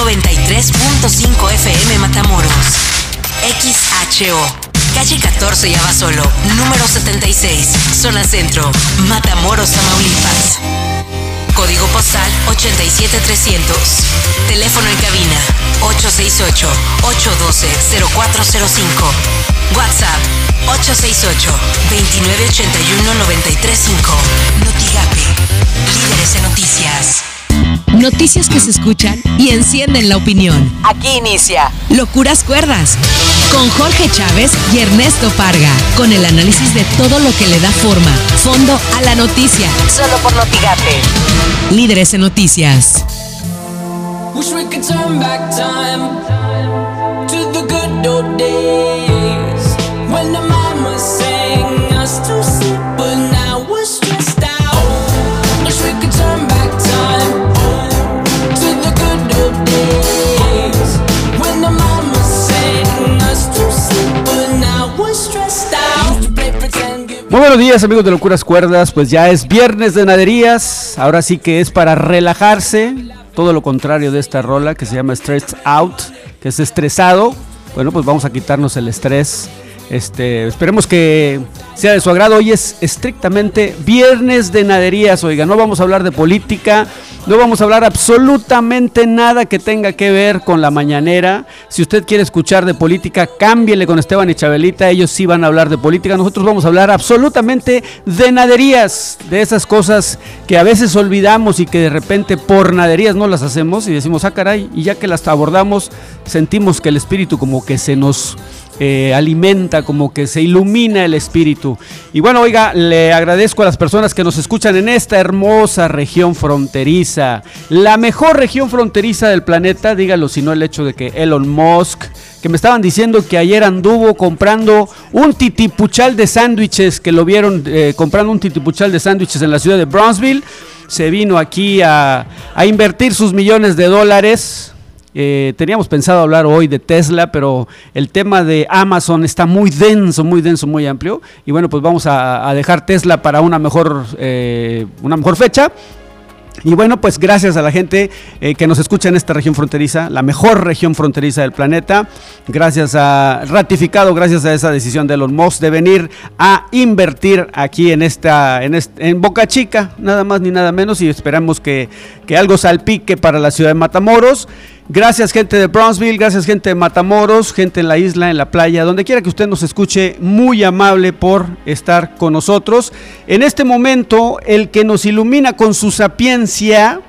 93.5 FM Matamoros. XHO. Calle 14 y Abasolo, número 76, zona centro, Matamoros, Tamaulipas. Código postal 87300. Teléfono en cabina 868-812-0405. WhatsApp 868-2981-935. Notigape. Líderes en noticias. Noticias que se escuchan y encienden la opinión. Aquí inicia Locuras Cuerdas con Jorge Chávez y Ernesto Parga, con el análisis de todo lo que le da forma, fondo a la noticia. solo por Notigate. Líderes en noticias. Wish we could turn back time to the good old days Muy buenos días amigos de Locuras Cuerdas, pues ya es viernes de naderías, ahora sí que es para relajarse, todo lo contrario de esta rola que se llama Stressed Out, que es estresado, bueno pues vamos a quitarnos el estrés, este, esperemos que sea de su agrado, hoy es estrictamente viernes de naderías, oiga, no vamos a hablar de política, no vamos a hablar absolutamente nada que tenga que ver con la mañanera. Si usted quiere escuchar de política, cámbiele con Esteban y Chabelita. Ellos sí van a hablar de política. Nosotros vamos a hablar absolutamente de naderías, de esas cosas que a veces olvidamos y que de repente por naderías no las hacemos y decimos, ah, caray, y ya que las abordamos, sentimos que el espíritu como que se nos eh, alimenta, como que se ilumina el espíritu. Y bueno, oiga, le agradezco a las personas que nos escuchan en esta hermosa región fronteriza, la mejor región fronteriza del planeta, dígalo si no el hecho de que Elon Musk, que me estaban diciendo que ayer anduvo comprando un titipuchal de sándwiches, que lo vieron eh, comprando un titipuchal de sándwiches en la ciudad de Brownsville, se vino aquí a, a invertir sus millones de dólares. Eh, teníamos pensado hablar hoy de Tesla, pero el tema de Amazon está muy denso, muy denso, muy amplio. Y bueno, pues vamos a, dejar Tesla para una mejor, eh, una mejor fecha. Y bueno, pues gracias a la gente eh, que nos escucha en esta región fronteriza, la mejor región fronteriza del planeta. Gracias a, ratificado, gracias a esa decisión de Elon Musk de venir a invertir aquí en esta, en, est- en Boca Chica, nada más ni nada menos. Y esperamos que, que algo salpique para la ciudad de Matamoros. Gracias gente de Brownsville, gracias gente de Matamoros, gente en la isla, en la playa, donde quiera que usted nos escuche, muy amable por estar con nosotros. En este momento, el que nos ilumina con su sapiencia,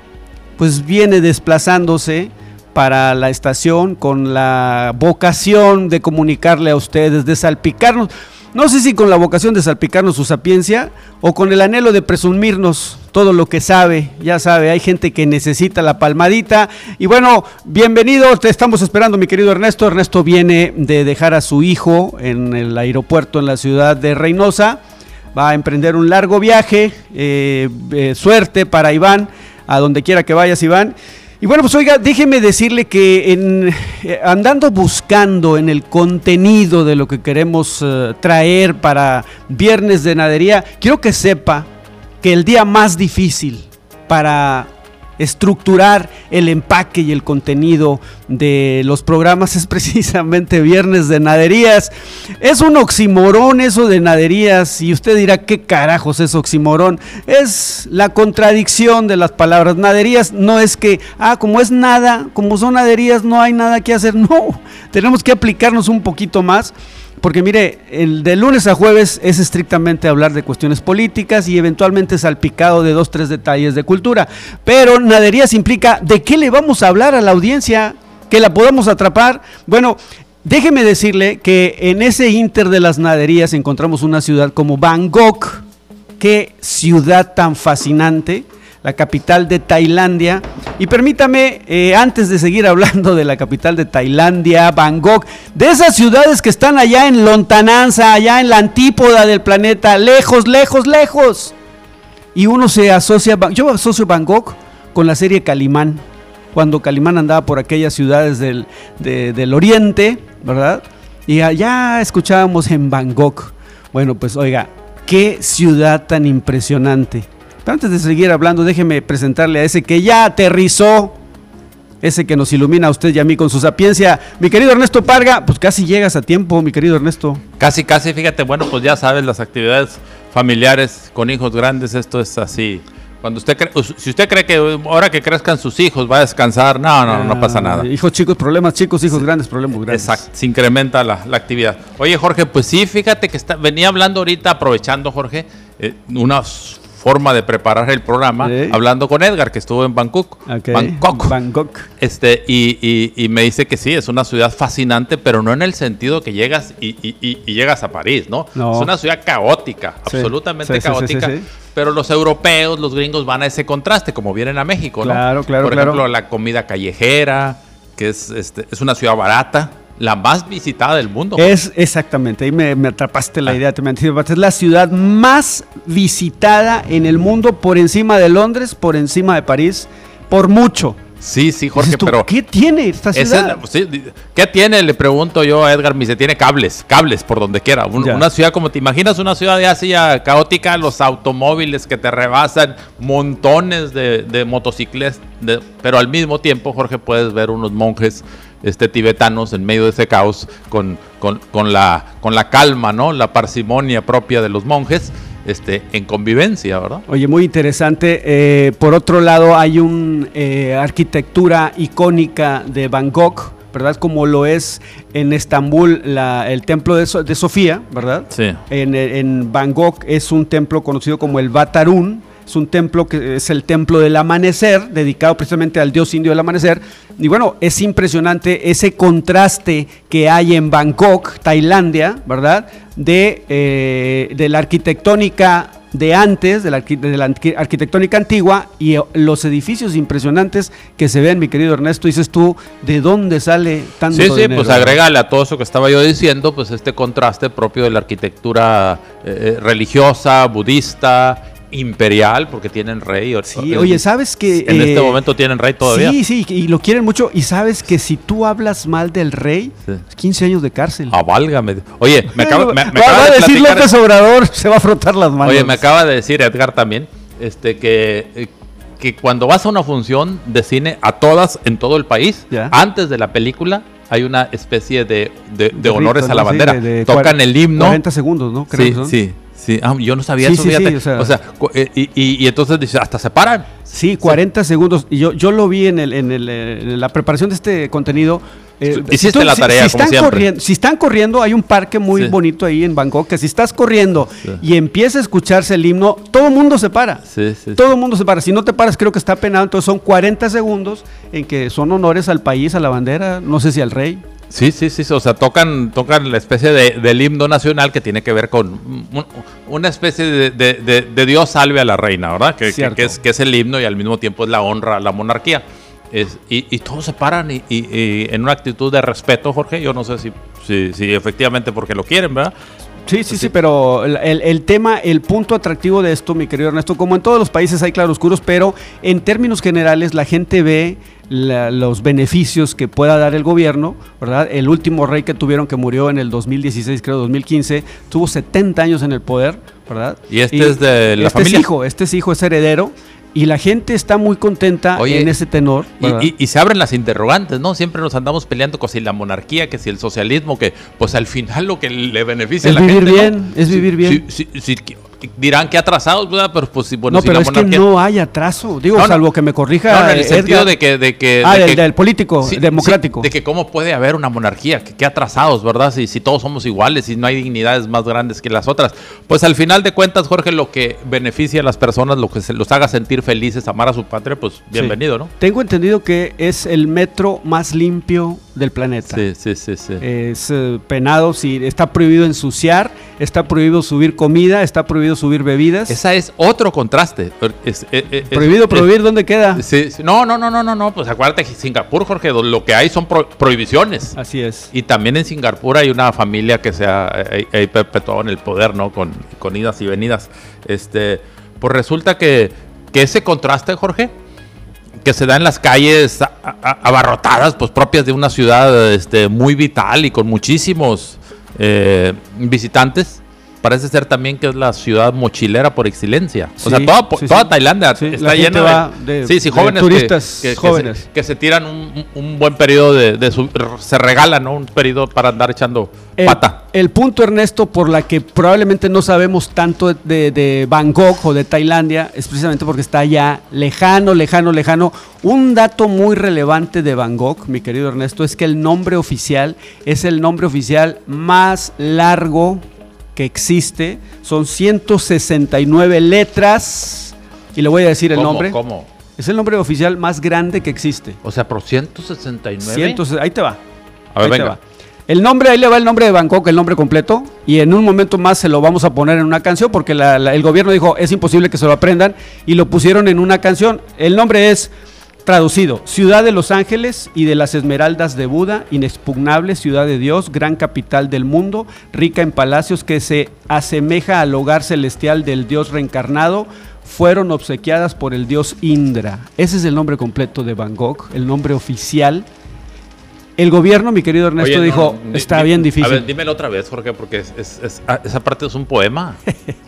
pues viene desplazándose para la estación con la vocación de comunicarle a ustedes, de salpicarnos. No sé si con la vocación de salpicarnos su sapiencia o con el anhelo de presumirnos todo lo que sabe. Ya sabe, hay gente que necesita la palmadita. Y bueno, bienvenido, te estamos esperando mi querido Ernesto. Ernesto viene de dejar a su hijo en el aeropuerto en la ciudad de Reynosa. Va a emprender un largo viaje. eh, eh, suerte para Iván, a donde quiera que vayas Iván. Y bueno, pues oiga, déjeme decirle que eh, andando buscando en el contenido de lo que queremos eh, traer para Viernes de Nadería, quiero que sepa que el día más difícil para estructurar el empaque y el contenido de los programas es precisamente Viernes de Naderías. Es un oximorón eso de naderías y usted dirá, ¿qué carajos es oximorón? Es la contradicción de las palabras. Naderías no es que, ah, como es nada, como son naderías, no hay nada que hacer. No, tenemos que aplicarnos un poquito más. Porque mire, el de lunes a jueves es estrictamente hablar de cuestiones políticas y eventualmente salpicado de dos, tres detalles de cultura. Pero naderías implica de qué le vamos a hablar a la audiencia, que la podamos atrapar. Bueno, déjeme decirle que en ese inter de las naderías encontramos una ciudad como Bangkok. Qué ciudad tan fascinante la capital de Tailandia. Y permítame, eh, antes de seguir hablando de la capital de Tailandia, Bangkok, de esas ciudades que están allá en lontananza, allá en la antípoda del planeta, lejos, lejos, lejos. Y uno se asocia, yo asocio Bangkok con la serie Calimán, cuando Calimán andaba por aquellas ciudades del, de- del oriente, ¿verdad? Y allá escuchábamos en Bangkok. Bueno, pues oiga, qué ciudad tan impresionante. Pero antes de seguir hablando, déjeme presentarle a ese que ya aterrizó ese que nos ilumina a usted y a mí con su sapiencia. Mi querido Ernesto Parga, pues casi llegas a tiempo, mi querido Ernesto. Casi, casi, fíjate, bueno, pues ya sabes, las actividades familiares con hijos grandes, esto es así. Cuando usted cree, si usted cree que ahora que crezcan sus hijos va a descansar, no, no, no pasa nada. Ah, Hijos chicos, problemas chicos, hijos grandes, problemas grandes. Exacto, se incrementa la, la actividad. Oye, Jorge, pues sí, fíjate que está, venía hablando ahorita, aprovechando, Jorge, eh, una s- forma de preparar el programa, Sí. hablando con Edgar, que estuvo en Bangkok. Ok. Bangkok. Bangkok. Este, y, y- y me dice que sí, es una ciudad fascinante, pero no en el sentido que llegas y, y- llegas a París, ¿no? No. Es una ciudad caótica, Sí. absolutamente Sí, sí, sí, caótica. Pero los europeos, los gringos van a ese contraste, como vienen a México, ¿no? Claro, claro, Por claro. ejemplo, la comida callejera, que es, este, es una ciudad barata, la más visitada del mundo. Es exactamente, ahí me, me atrapaste la Ah. idea, te. Es la ciudad más visitada en el mundo por encima de Londres, por encima de París, por mucho. Sí, sí, Jorge, tú, pero... ¿Qué tiene esta es ciudad? la- sí, ¿Qué tiene? Le pregunto yo a Edgar, me dice, tiene cables, cables por donde quiera. Un- una ciudad como te imaginas, una ciudad ya así ya caótica, los automóviles que te rebasan, montones de, de motocicletas, de- pero al mismo tiempo, Jorge, puedes ver unos monjes este, tibetanos en medio de ese caos con, con, con la, con la calma, ¿no? La parsimonia propia de los monjes este, en convivencia, ¿verdad? Oye, muy interesante. Eh, por otro lado, hay una arquitectura icónica de Bangkok, ¿verdad? Como lo es en Estambul la- el templo de, So- de Sofía, ¿verdad? Sí. En, en Bangkok es un templo conocido como el Batarun. Es un templo que es el templo del amanecer, dedicado precisamente al dios indio del amanecer. Y bueno, es impresionante ese contraste que hay en Bangkok, Tailandia, ¿verdad? De, eh, de la arquitectónica de antes, de la, de arquitectónica antigua y eh, los edificios impresionantes que se ven, mi querido Ernesto. Dices tú, ¿de dónde sale tanto Sí, sí, dinero? pues agrégale a todo eso que estaba yo diciendo, pues este contraste propio de la arquitectura eh, religiosa, budista, imperial, porque tienen rey. Sí, oye, ¿sabes que En eh, este momento tienen rey todavía. Sí, sí, y lo quieren mucho. Y sabes que si tú hablas mal del rey, Sí. 15 años de cárcel. Ah, válgame. Oye, me acaba, me- me va, acaba va de decir platicar- López Obrador, se va a frotar las manos. Oye, me acaba de decir Edgar también, este que, eh, que cuando vas a una función de cine a todas en todo el país, Ya. antes de la película hay una especie de, de- de De honores rito, a la bandera. de- de Tocan el himno. 40 segundos, ¿no? Creo Sí, sí, sí. Ah, yo no sabía Sí, eso, sí, sí, fíjate. o sea- o sea, cu- eh, y, y- y entonces dice, hasta se paran. Sí, 40 segundos. Y yo, yo lo vi en, el, en, el, eh, en la preparación de este contenido. Eh, Hiciste tú- la tarea, como están siempre. Corriendo, si están corriendo, hay un parque muy bonito ahí en Bangkok, que si estás corriendo y empieza a escucharse el himno, todo el mundo se para. Sí, sí. Todo el mundo se para. Si no te paras, creo que está penado. Entonces son 40 segundos en que son honores al país, a la bandera, no sé si al rey. Sí, sí, sí, o sea, tocan, tocan la especie de, del himno nacional que tiene que ver con un- una especie de, de- Dios salve a la reina, ¿verdad? Que, que- Cierto. que es, que es el himno y al mismo tiempo es la honra a la monarquía. Es- y, y todos se paran y, y- y en una actitud de respeto, Jorge, yo no sé si, si, si efectivamente porque lo quieren, ¿verdad? Sí, sí, sí, pero el, el- tema, el punto atractivo de esto, mi querido Ernesto, como en todos los países hay claroscuros, pero en términos generales la gente ve la- los beneficios que pueda dar el gobierno, ¿verdad? El último rey que tuvieron que murió en el 2016, creo 2015, tuvo 70 años en el poder, ¿verdad? Y este es de la este familia. Es hijo, este es hijo, es heredero. Y la gente está muy contenta Oye, en ese tenor. Y, y- y se abren las interrogantes, ¿no? Siempre nos andamos peleando con si la monarquía, que si el socialismo, que pues al final lo que le beneficia Es a la vivir gente, ¿no? bien, es vivir bien. Sí, sí, que- dirán que atrasados, ¿verdad? Pero pues sí, bueno, no, si pero la es que no hay atraso. Digo, No, no. salvo que me corrija. No, en el sentido de que, de que, Ah, de del, que- del político, Sí, democrático. sí, de que cómo puede haber una monarquía, que, que atrasados, ¿verdad? Si, si todos somos iguales y no hay dignidades más grandes que las otras. Pues al final de cuentas, Jorge, lo que beneficia a las personas, lo que se los haga sentir felices, amar a su patria, pues bienvenido, ¿no? Tengo entendido que es el metro más limpio del planeta. Sí, sí, sí, sí. Es eh, penado si está prohibido ensuciar, está prohibido subir comida, está prohibido subir bebidas. Esa es otro contraste. Es- eh, eh, es- prohibido prohibir, ¿dónde queda? Sí. No, no, no, no, no, no. Pues acuérdate que Singapur, Jorge, lo que hay son pro- prohibiciones. Así es. Y también en Singapur hay una familia que se ha eh, perpetuado en el poder, ¿no? Con, con idas y venidas. Este, pues resulta que, que ese contraste, Jorge, que se da en las calles abarrotadas, pues propias de una ciudad este, muy vital y con muchísimos eh, visitantes, parece ser también que es la ciudad mochilera por excelencia. o sea, toda, sí, toda sí. Tailandia está llena de, de- sí, sí, jóvenes turistas que, que jóvenes. se, que se tiran un, un buen periodo de, de su- se regalan ¿no? un periodo para andar echando El, pata. el punto, Ernesto, por la que probablemente no sabemos tanto de, de Bangkok o de Tailandia, es precisamente porque está allá lejano, lejano, lejano. Un dato muy relevante de Bangkok, mi querido Ernesto, es que el nombre oficial es el nombre oficial más largo que existe. Son 169 letras. Y le voy a decir el ¿Cómo, nombre. ¿Cómo? Es el nombre oficial más grande que existe. O sea, por 169. Cientos- ahí te va. A ver, Ahí te venga. va. El nombre, ahí le va el nombre de Bangkok, el nombre completo, y en un momento más se lo vamos a poner en una canción, porque la- la- el gobierno dijo, es imposible que se lo aprendan, y lo pusieron en una canción. El nombre es, traducido, Ciudad de los Ángeles y de las Esmeraldas de Buda, inexpugnable ciudad de Dios, gran capital del mundo, rica en palacios que se asemeja al hogar celestial del Dios reencarnado, fueron obsequiadas por el dios Indra. Ese es el nombre completo de Bangkok, el nombre oficial. El gobierno, mi querido Ernesto, Oye, no, dijo, di- está di- bien difícil. A ver, dímelo otra vez, Jorge, porque es- es- es- ah, esa parte es un poema.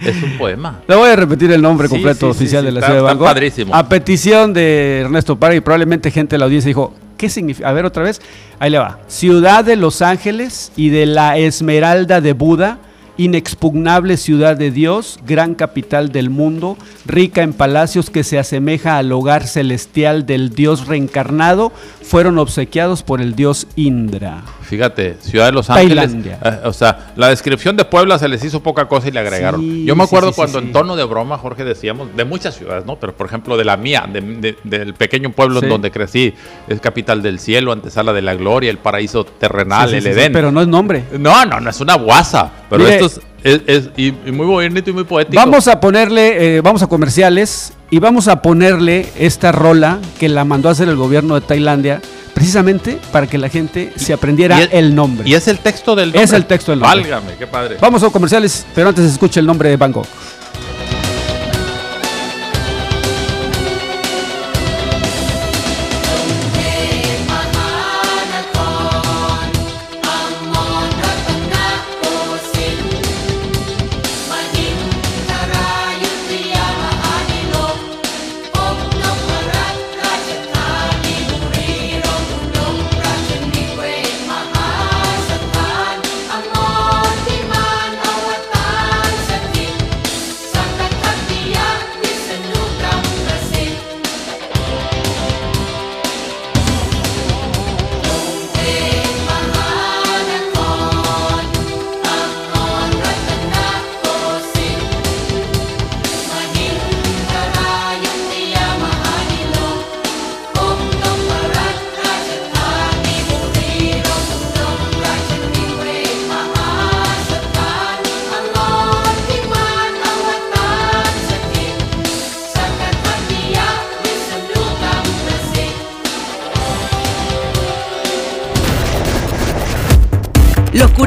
es un poema. Le voy a repetir el nombre Sí, completo sí, oficial sí, de la está- ciudad de Bangkok. padrísimo. A petición de Ernesto Parra y probablemente gente de la audiencia dijo, ¿qué significa? A ver otra vez. Ahí le va. Ciudad de los Ángeles y de la Esmeralda de Buda, inexpugnable ciudad de Dios, gran capital del mundo, rica en palacios que se asemeja al hogar celestial del Dios reencarnado, fueron obsequiados por el Dios Indra. Fíjate, Ciudad de Los Ángeles. Tailandia. eh, o sea, la descripción de Puebla se les hizo poca cosa y le agregaron. Sí, Yo me acuerdo sí, sí, cuando en tono de broma, Jorge, decíamos, de muchas ciudades, ¿no? Pero por ejemplo, de la mía, de- de- del pequeño pueblo en donde crecí, es capital del cielo, antesala de la gloria, el paraíso terrenal, el Edén. pero no es nombre. No, no, no es una guasa. Pero Mire, esto es, es- es- y, y muy bonito y muy poético. Vamos a ponerle, eh, vamos a comerciales y vamos a ponerle esta rola que la mandó a hacer el gobierno de Tailandia, precisamente para que la gente se aprendiera es- el nombre. Y es el texto del Es nombre. el texto del nombre. Válgame, qué padre. Vamos a comerciales, pero antes escuche el nombre de Bangkok.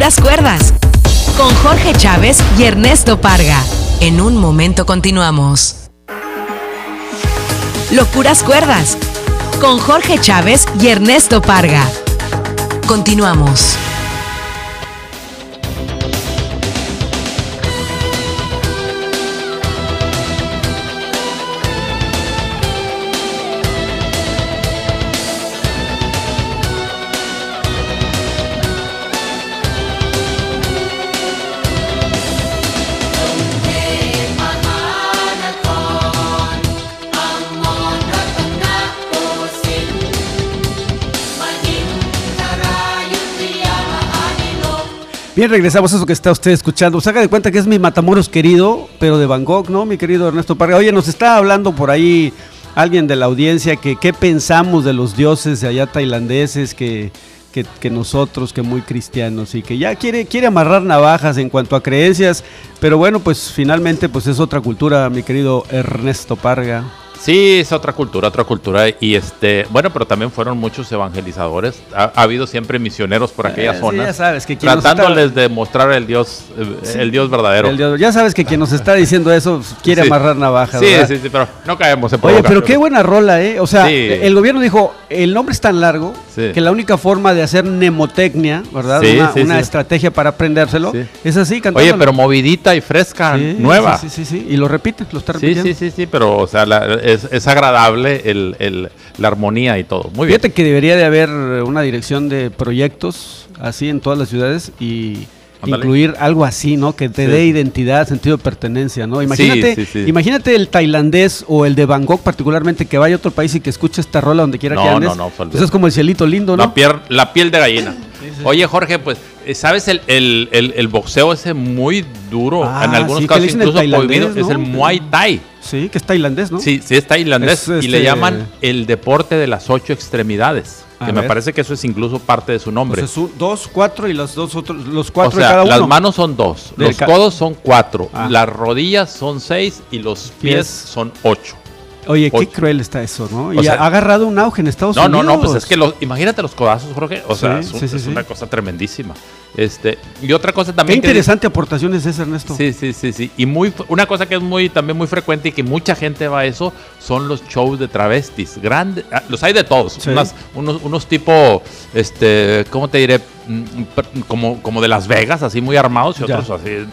Locuras Cuerdas. Con Jorge Chávez y Ernesto Parga. En un momento continuamos. Locuras Cuerdas. Con Jorge Chávez y Ernesto Parga. Continuamos. Bien, regresamos a eso que está usted escuchando. Se haga de cuenta que es mi Matamoros querido, pero de Bangkok, ¿no? Mi querido Ernesto Parga. Oye, nos está hablando por ahí alguien de la audiencia que qué pensamos de los dioses de allá tailandeses que, que, que nosotros, que muy cristianos y que ya quiere, quiere amarrar navajas en cuanto a creencias. Pero bueno, pues finalmente pues es otra cultura, mi querido Ernesto Parga. Sí, es otra cultura, otra cultura. Y este, bueno, pero también fueron muchos evangelizadores. Ha, ha habido siempre misioneros por aquellas Eh, sí, zonas. ya sabes que quien tratándoles está- de mostrar el Dios, eh, el Dios verdadero. El dios- ya sabes que quien nos está diciendo eso pues, quiere Sí. amarrar navajas. Sí, ¿verdad? sí, sí, pero no caemos en Oye, pero qué buena rola, ¿eh? O sea, Sí. el gobierno dijo, el nombre es tan largo Sí. que la única forma de hacer mnemotecnia, ¿verdad? Sí, una sí, una sí. estrategia para aprendérselo, Sí. es así, Oye, cantándolo. pero movidita y fresca, Sí, nueva. Sí, sí, sí, sí, y lo repite, lo está Sí, repitiendo. sí, sí, sí, pero o sea, la- es, es agradable el, el- la armonía y todo. Muy bien. Fíjate que debería de haber una dirección de proyectos así en todas las ciudades y Incluir algo así, ¿no? Que te Sí. dé identidad, sentido de pertenencia, ¿no? Imagínate, sí, sí. imagínate el tailandés o el de Bangkok particularmente que vaya a otro país y que escuche esta rola donde quiera No, que andes. no, no, pues, es como el cielito lindo, ¿no? La, piel, la piel de gallina. Oye, Jorge, pues, eh, ¿sabes el, el- el- el boxeo ese muy duro? Ah, en algunos casos incluso prohibido. Es el Muay Thai. Sí, que es tailandés, ¿no? Sí, sí, es tailandés. Es, Y le este- llaman el deporte de las ocho extremidades. A Que me parece que eso es incluso parte de su nombre. Pues es dos, cuatro y los dos otros, los o cuatro sea, de cada uno. las manos son dos, Del los codos son cuatro, Ah. las rodillas son seis y los pies, Pies. son ocho. Oye, qué cruel está eso, ¿no? O Y sea- ha agarrado un auge en Estados No, no, Unidos. no, pues es que los, imagínate los codazos, Jorge. O sea, es, un- sí, sí, es sí. una cosa tremendísima. Este, y otra cosa Qué también que- interesante aportación es esa, Ernesto. Sí, sí, sí, sí. Y muy, una cosa que es muy, también muy frecuente y que mucha gente va a eso son los shows de travestis. Grandes, ah, los hay de todos. Unas- unos, unos tipo, este, ¿cómo te diré? Mm, Como, como de Las Vegas, así muy armados y Ya. otros así.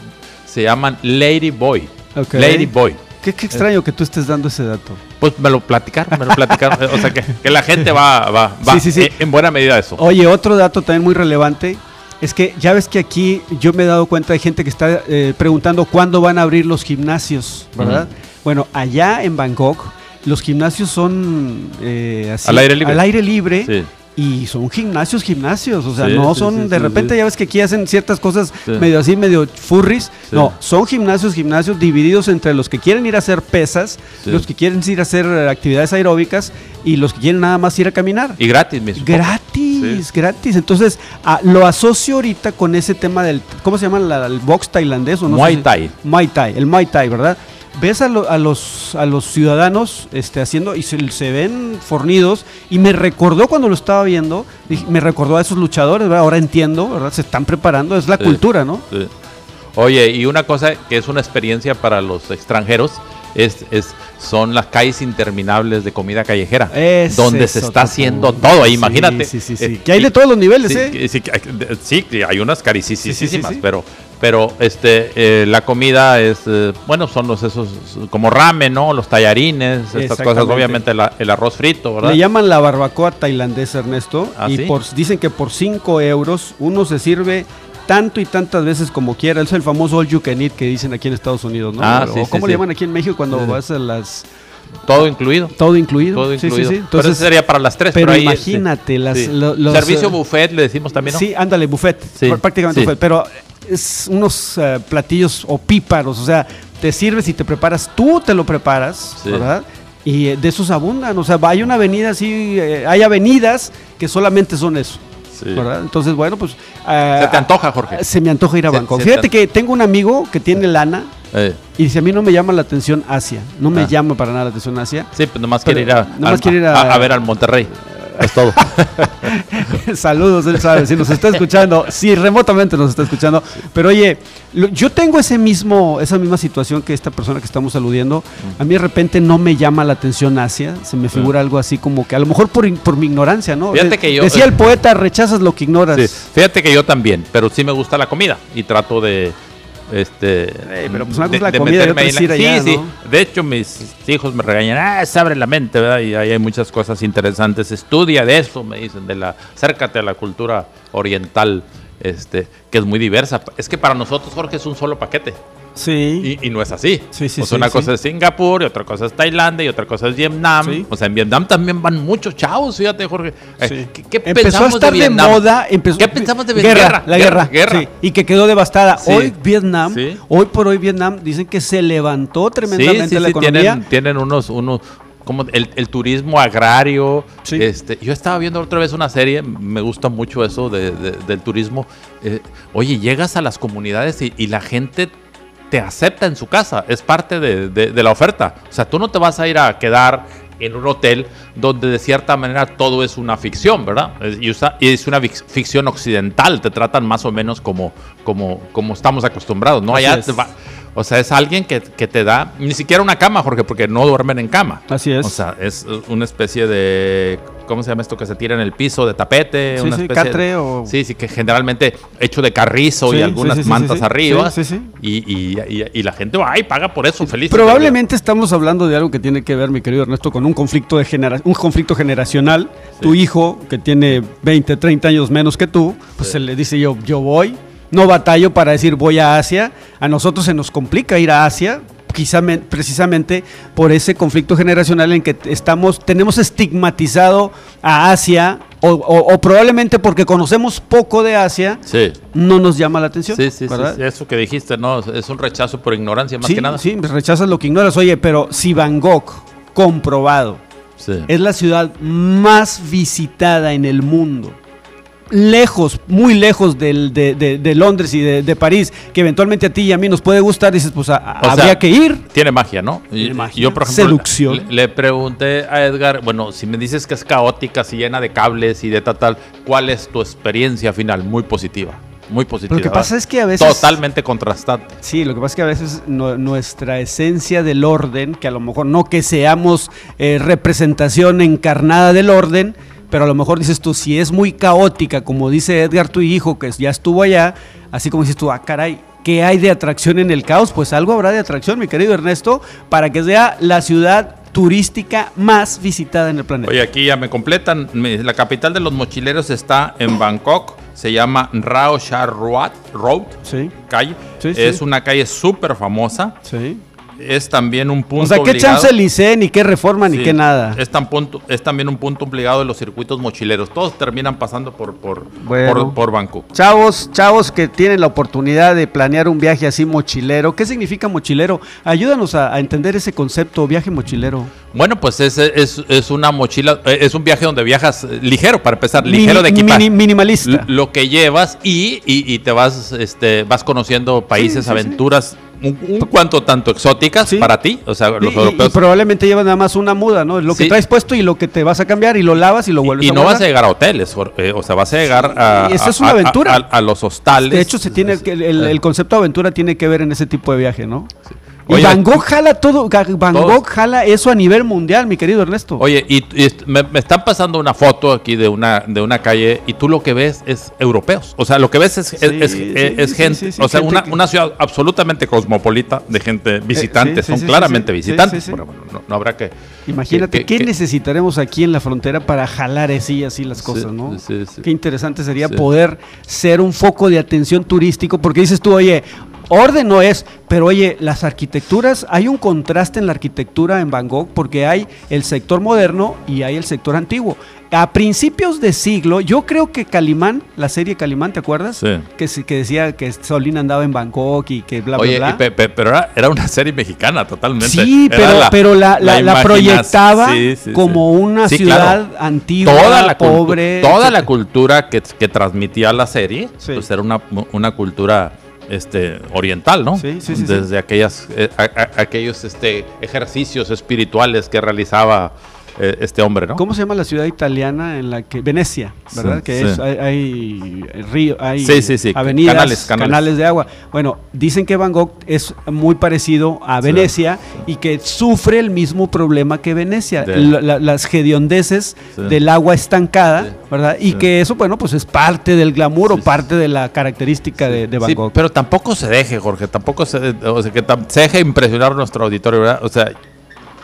Se llaman Lady Boy. Lady Boy. Qué, qué extraño que tú estés dando ese dato. Pues me lo platicaron, me lo platicaron. o sea, que, que la gente va, va, va Sí, sí, sí. En, en buena medida eso. Oye, otro dato también muy relevante es que ya ves que aquí yo me he dado cuenta de gente que está eh, preguntando cuándo van a abrir los gimnasios, ¿verdad? Bueno, allá en Bangkok los gimnasios son eh, así, Al aire libre. al aire libre Sí. Y son gimnasios, gimnasios, o sea, Sí, no sí, son sí, de repente ya ves que aquí hacen ciertas cosas medio así, medio furries, Sí. no, son gimnasios, gimnasios divididos entre los que quieren ir a hacer pesas, los que quieren ir a hacer actividades aeróbicas y los que quieren nada más ir a caminar. Y gratis, mi supongo. Gratis, gratis. Entonces, ah, lo asocio ahorita con ese tema del, ¿cómo se llama? La- el box tailandés o no Muay sé Thai. Muay Thai, el Muay Thai, ¿verdad? Ves a, lo- a los, a los ciudadanos este, haciendo y se, se ven fornidos y me recordó cuando lo estaba viendo, dije, me recordó a esos luchadores, ¿verdad? ahora entiendo, ¿verdad? Se están preparando, es la Sí. cultura, ¿no? Sí. Oye, y una cosa que es una experiencia para los extranjeros es, es son las calles interminables de comida callejera, Ese donde es se está haciendo todo ahí, imagínate. sí, sí, sí. Eh, Que hay de todos los niveles, sí, ¿eh? sí, hay- unas carísimas, Sí, sí, sí, sí. pero pero este eh, la comida es eh, bueno son los esos como ramen, ¿no? Los tallarines, estas cosas, obviamente la- el arroz frito, ¿verdad? Le llaman la barbacoa tailandesa, Ernesto. ¿Ah, y sí? por, dicen que por 5 euros uno se sirve tanto y tantas veces como quiera. Es el famoso all you can eat que dicen aquí en Estados Unidos, ¿no? Ah, O sí, sí, ¿Cómo sí. le llaman aquí en México cuando Sí. vas a las... Todo incluido. Todo incluido. Todo Sí, sí, incluido. sí. pero Entonces, eso sería para las tres. pero imagínate, las- sí. lo- los, Servicio eh, buffet le decimos también, ¿no? Sí, ándale, buffet. Sí, pr- Prácticamente sí. buffet. Pero es unos eh, platillos opíparos. O sea, te sirves y te preparas. Tú te lo preparas, Sí. ¿verdad? Y eh, de esos abundan. O sea, hay una avenida así, eh, hay avenidas que solamente son eso. Sí. ¿verdad? Entonces, bueno, pues... eh, Se te antoja, Jorge. Se me antoja ir a Bangkok. Fíjate te- que tengo un amigo que tiene lana Eh, y dice, a mí no me llama la atención Asia. No me Ah. llama para nada la atención Asia. sí, pues nomás Pero quiere ir a, nomás al- quiere ir a- a- a ver al Monterrey. Es todo. Saludos, él sabe, si nos está escuchando, si remotamente nos está escuchando. Pero oye, lo- yo tengo ese mismo, esa misma situación que esta persona que estamos aludiendo. A mí de repente no me llama la atención Asia, se me figura algo así como que a lo mejor por, por mi ignorancia, ¿no? Fíjate que yo- Decía el poeta, rechazas lo que ignoras. Sí. Fíjate que yo también, pero sí me gusta la comida y trato de. Este, pero pues una cosa es la comida y otra es ir allá, Sí, sí. De hecho, mis hijos me regañan, ah, se abre la mente, ¿verdad? Y ahí hay muchas cosas interesantes. Estudia de eso, me dicen, de la, acércate a la cultura oriental, este, que es muy diversa. Es que para nosotros, Jorge, es un solo paquete. Sí. Y, y no es así. Sí, sí, o sea, sí, una cosa es Singapur, y otra cosa es Tailandia, y otra cosa es Vietnam. O sea, en Vietnam también van muchos chavos, fíjate, Jorge. Eh. ¿Qué, qué empezó a estar de, moda. Empezó, ¿Qué pensamos de guerra, Vietnam? La guerra, Guerra. y que quedó devastada. Hoy Vietnam, hoy por hoy Vietnam, dicen que se levantó tremendamente la economía. Tienen, tienen unos, unos como el, el turismo agrario. Sí. Este, yo estaba viendo otra vez una serie, me gusta mucho eso de- de- del turismo. Eh, oye, llegas a las comunidades y, y la gente te acepta en su casa, es parte de, de- la oferta. O sea, tú no te vas a ir a quedar en un hotel donde de cierta manera todo es una ficción, ¿verdad? Y, es una fic- ficción occidental, te tratan más o menos como, como, como estamos acostumbrados, ¿no? Así Allá O sea, es alguien que, que te da, ni siquiera una cama, Jorge, porque no duermen en cama. Así es. O sea, es una especie de, ¿cómo se llama esto? Que se tira en el piso de tapete. Sí, una sí, especie de- catre o- Sí, sí, que generalmente hecho de carrizo Sí, y algunas mantas arriba. Sí, sí, sí. Y, y- y- y la gente va y paga por eso, feliz. Probablemente estamos hablando de algo que tiene que ver, mi querido Ernesto, con un conflicto de genera un conflicto generacional. Tu hijo, que tiene 20, 30 años menos que tú, pues se le dice yo, yo voy, no batallo para decir voy a Asia. A nosotros se nos complica ir a Asia, quizá me- precisamente por ese conflicto generacional en que estamos, tenemos estigmatizado a Asia, o, o- o probablemente porque conocemos poco de Asia, Sí. no nos llama la atención. Sí, sí, sí, eso que dijiste, ¿no? Es un rechazo por ignorancia más sí, que nada. sí, rechazas lo que ignoras. Oye, pero si Bangkok, comprobado, es la ciudad más visitada en el mundo. Lejos, muy lejos del- de, de- de Londres y de, de París, que eventualmente a ti y a mí nos puede gustar, dices, pues a- O sea, habría que ir. Tiene magia, ¿no? Y- Tiene magia. Yo, por ejemplo, Seducción. Le, le pregunté a Edgar, bueno, si me dices que es caótica, si llena de cables y de tal, tal, ¿cuál es tu experiencia final? Muy positiva. Muy positiva. Lo que pasa es que a veces... Totalmente contrastante. Sí, lo que pasa es que a veces no- nuestra esencia del orden, que a lo mejor no que seamos eh, representación encarnada del orden, pero a lo mejor dices tú, si es muy caótica, como dice Edgar, tu hijo, que ya estuvo allá, así como dices tú, ah, caray, ¿qué hay de atracción en el caos? Pues algo habrá de atracción, mi querido Ernesto, para que sea la ciudad turística más visitada en el planeta. Oye, aquí ya me completan. La capital de los mochileros está en Bangkok. Se llama Rao Shah Road, Road Sí, calle. Sí, sí. es una calle súper famosa. sí. Es también un punto O sea, qué chance ni sé, ni qué reforma, ni Sí, qué nada. Es, tan punto, es también un punto obligado de los circuitos mochileros. Todos terminan pasando por, por, Bueno. por, por Bangkok. Chavos, chavos que tienen la oportunidad de planear un viaje así mochilero. ¿Qué significa mochilero? Ayúdanos a, a entender ese concepto, viaje mochilero. Bueno, pues es, es, es una mochila, eh, es un viaje donde viajas eh, ligero, para empezar, ligero de equipaje. mini- minimalista. L- Lo que llevas y, y- y te vas, este, vas conociendo países, sí, sí. aventuras un, un cuanto tanto exóticas Sí. para ti, o sea, los Y- y- europeos. Y, probablemente llevas nada más una muda, ¿no? Lo que Sí. traes puesto y lo que te vas a cambiar y lo lavas y lo Y- vuelves y, a no vas a llegar a hoteles, eh, o sea, vas a llegar a, Y esa es una a- aventura. a- a los hostales. De hecho, se tiene que- el, el- el concepto de aventura tiene que ver en ese tipo de viaje, ¿no? Y Oye, Bangkok jala todo, Bangkok Todos. jala eso a nivel mundial, mi querido Ernesto. Oye, y, me, me están pasando una foto aquí de una, de una calle y tú lo que ves es europeos. O sea, lo que ves es, es- Sí, es- sí, es- es sí, gente. o sea, una, una ciudad absolutamente cosmopolita de gente visitante. sí, Son claramente visitantes. bueno, no, no habrá que. Imagínate, que- ¿qué que- necesitaremos aquí en la frontera para jalar así, así las cosas, no? sí, sí. Qué interesante sería poder ser un foco de atención turístico, porque dices tú, oye, orden no es, pero oye, las arquitecturas, hay un contraste en la arquitectura en Bangkok, porque hay el sector moderno y hay el sector antiguo. A principios de siglo, yo creo que Calimán, la serie Calimán, ¿te acuerdas? Sí. Que, que decía que Solín andaba en Bangkok y que bla, Oye, bla, y bla. pe- pe- pero era, era una serie mexicana totalmente. Sí, Era pero la, pero la, la- proyectaba sí, sí, como una ciudad claro. antigua, toda pobre. toda la cultura que, que transmitía la serie, pues era una, una cultura este, oriental, ¿no? Sí, sí, sí, sí. Desde aquellas, eh, a- a- aquellos este, ejercicios espirituales que realizaba eh, este hombre, ¿no? ¿Cómo se llama la ciudad italiana en la que Venecia, verdad? Sí, que sí. es hay, hay río, hay Sí, sí, sí, avenidas, canales, canales, canales. de agua. Bueno, dicen que Bangkok es muy parecido a Sí. Venecia y que sufre el mismo problema que Venecia, De- la- la- las hediondeces Sí. del agua estancada, Sí. ¿verdad? Y Sí. que eso, bueno, pues es parte del glamour o parte de la característica de, de Sí, Bangkok. pero tampoco se deje, Jorge, tampoco se, o sea, que tam- se deje impresionar a nuestro auditorio, ¿verdad? O sea,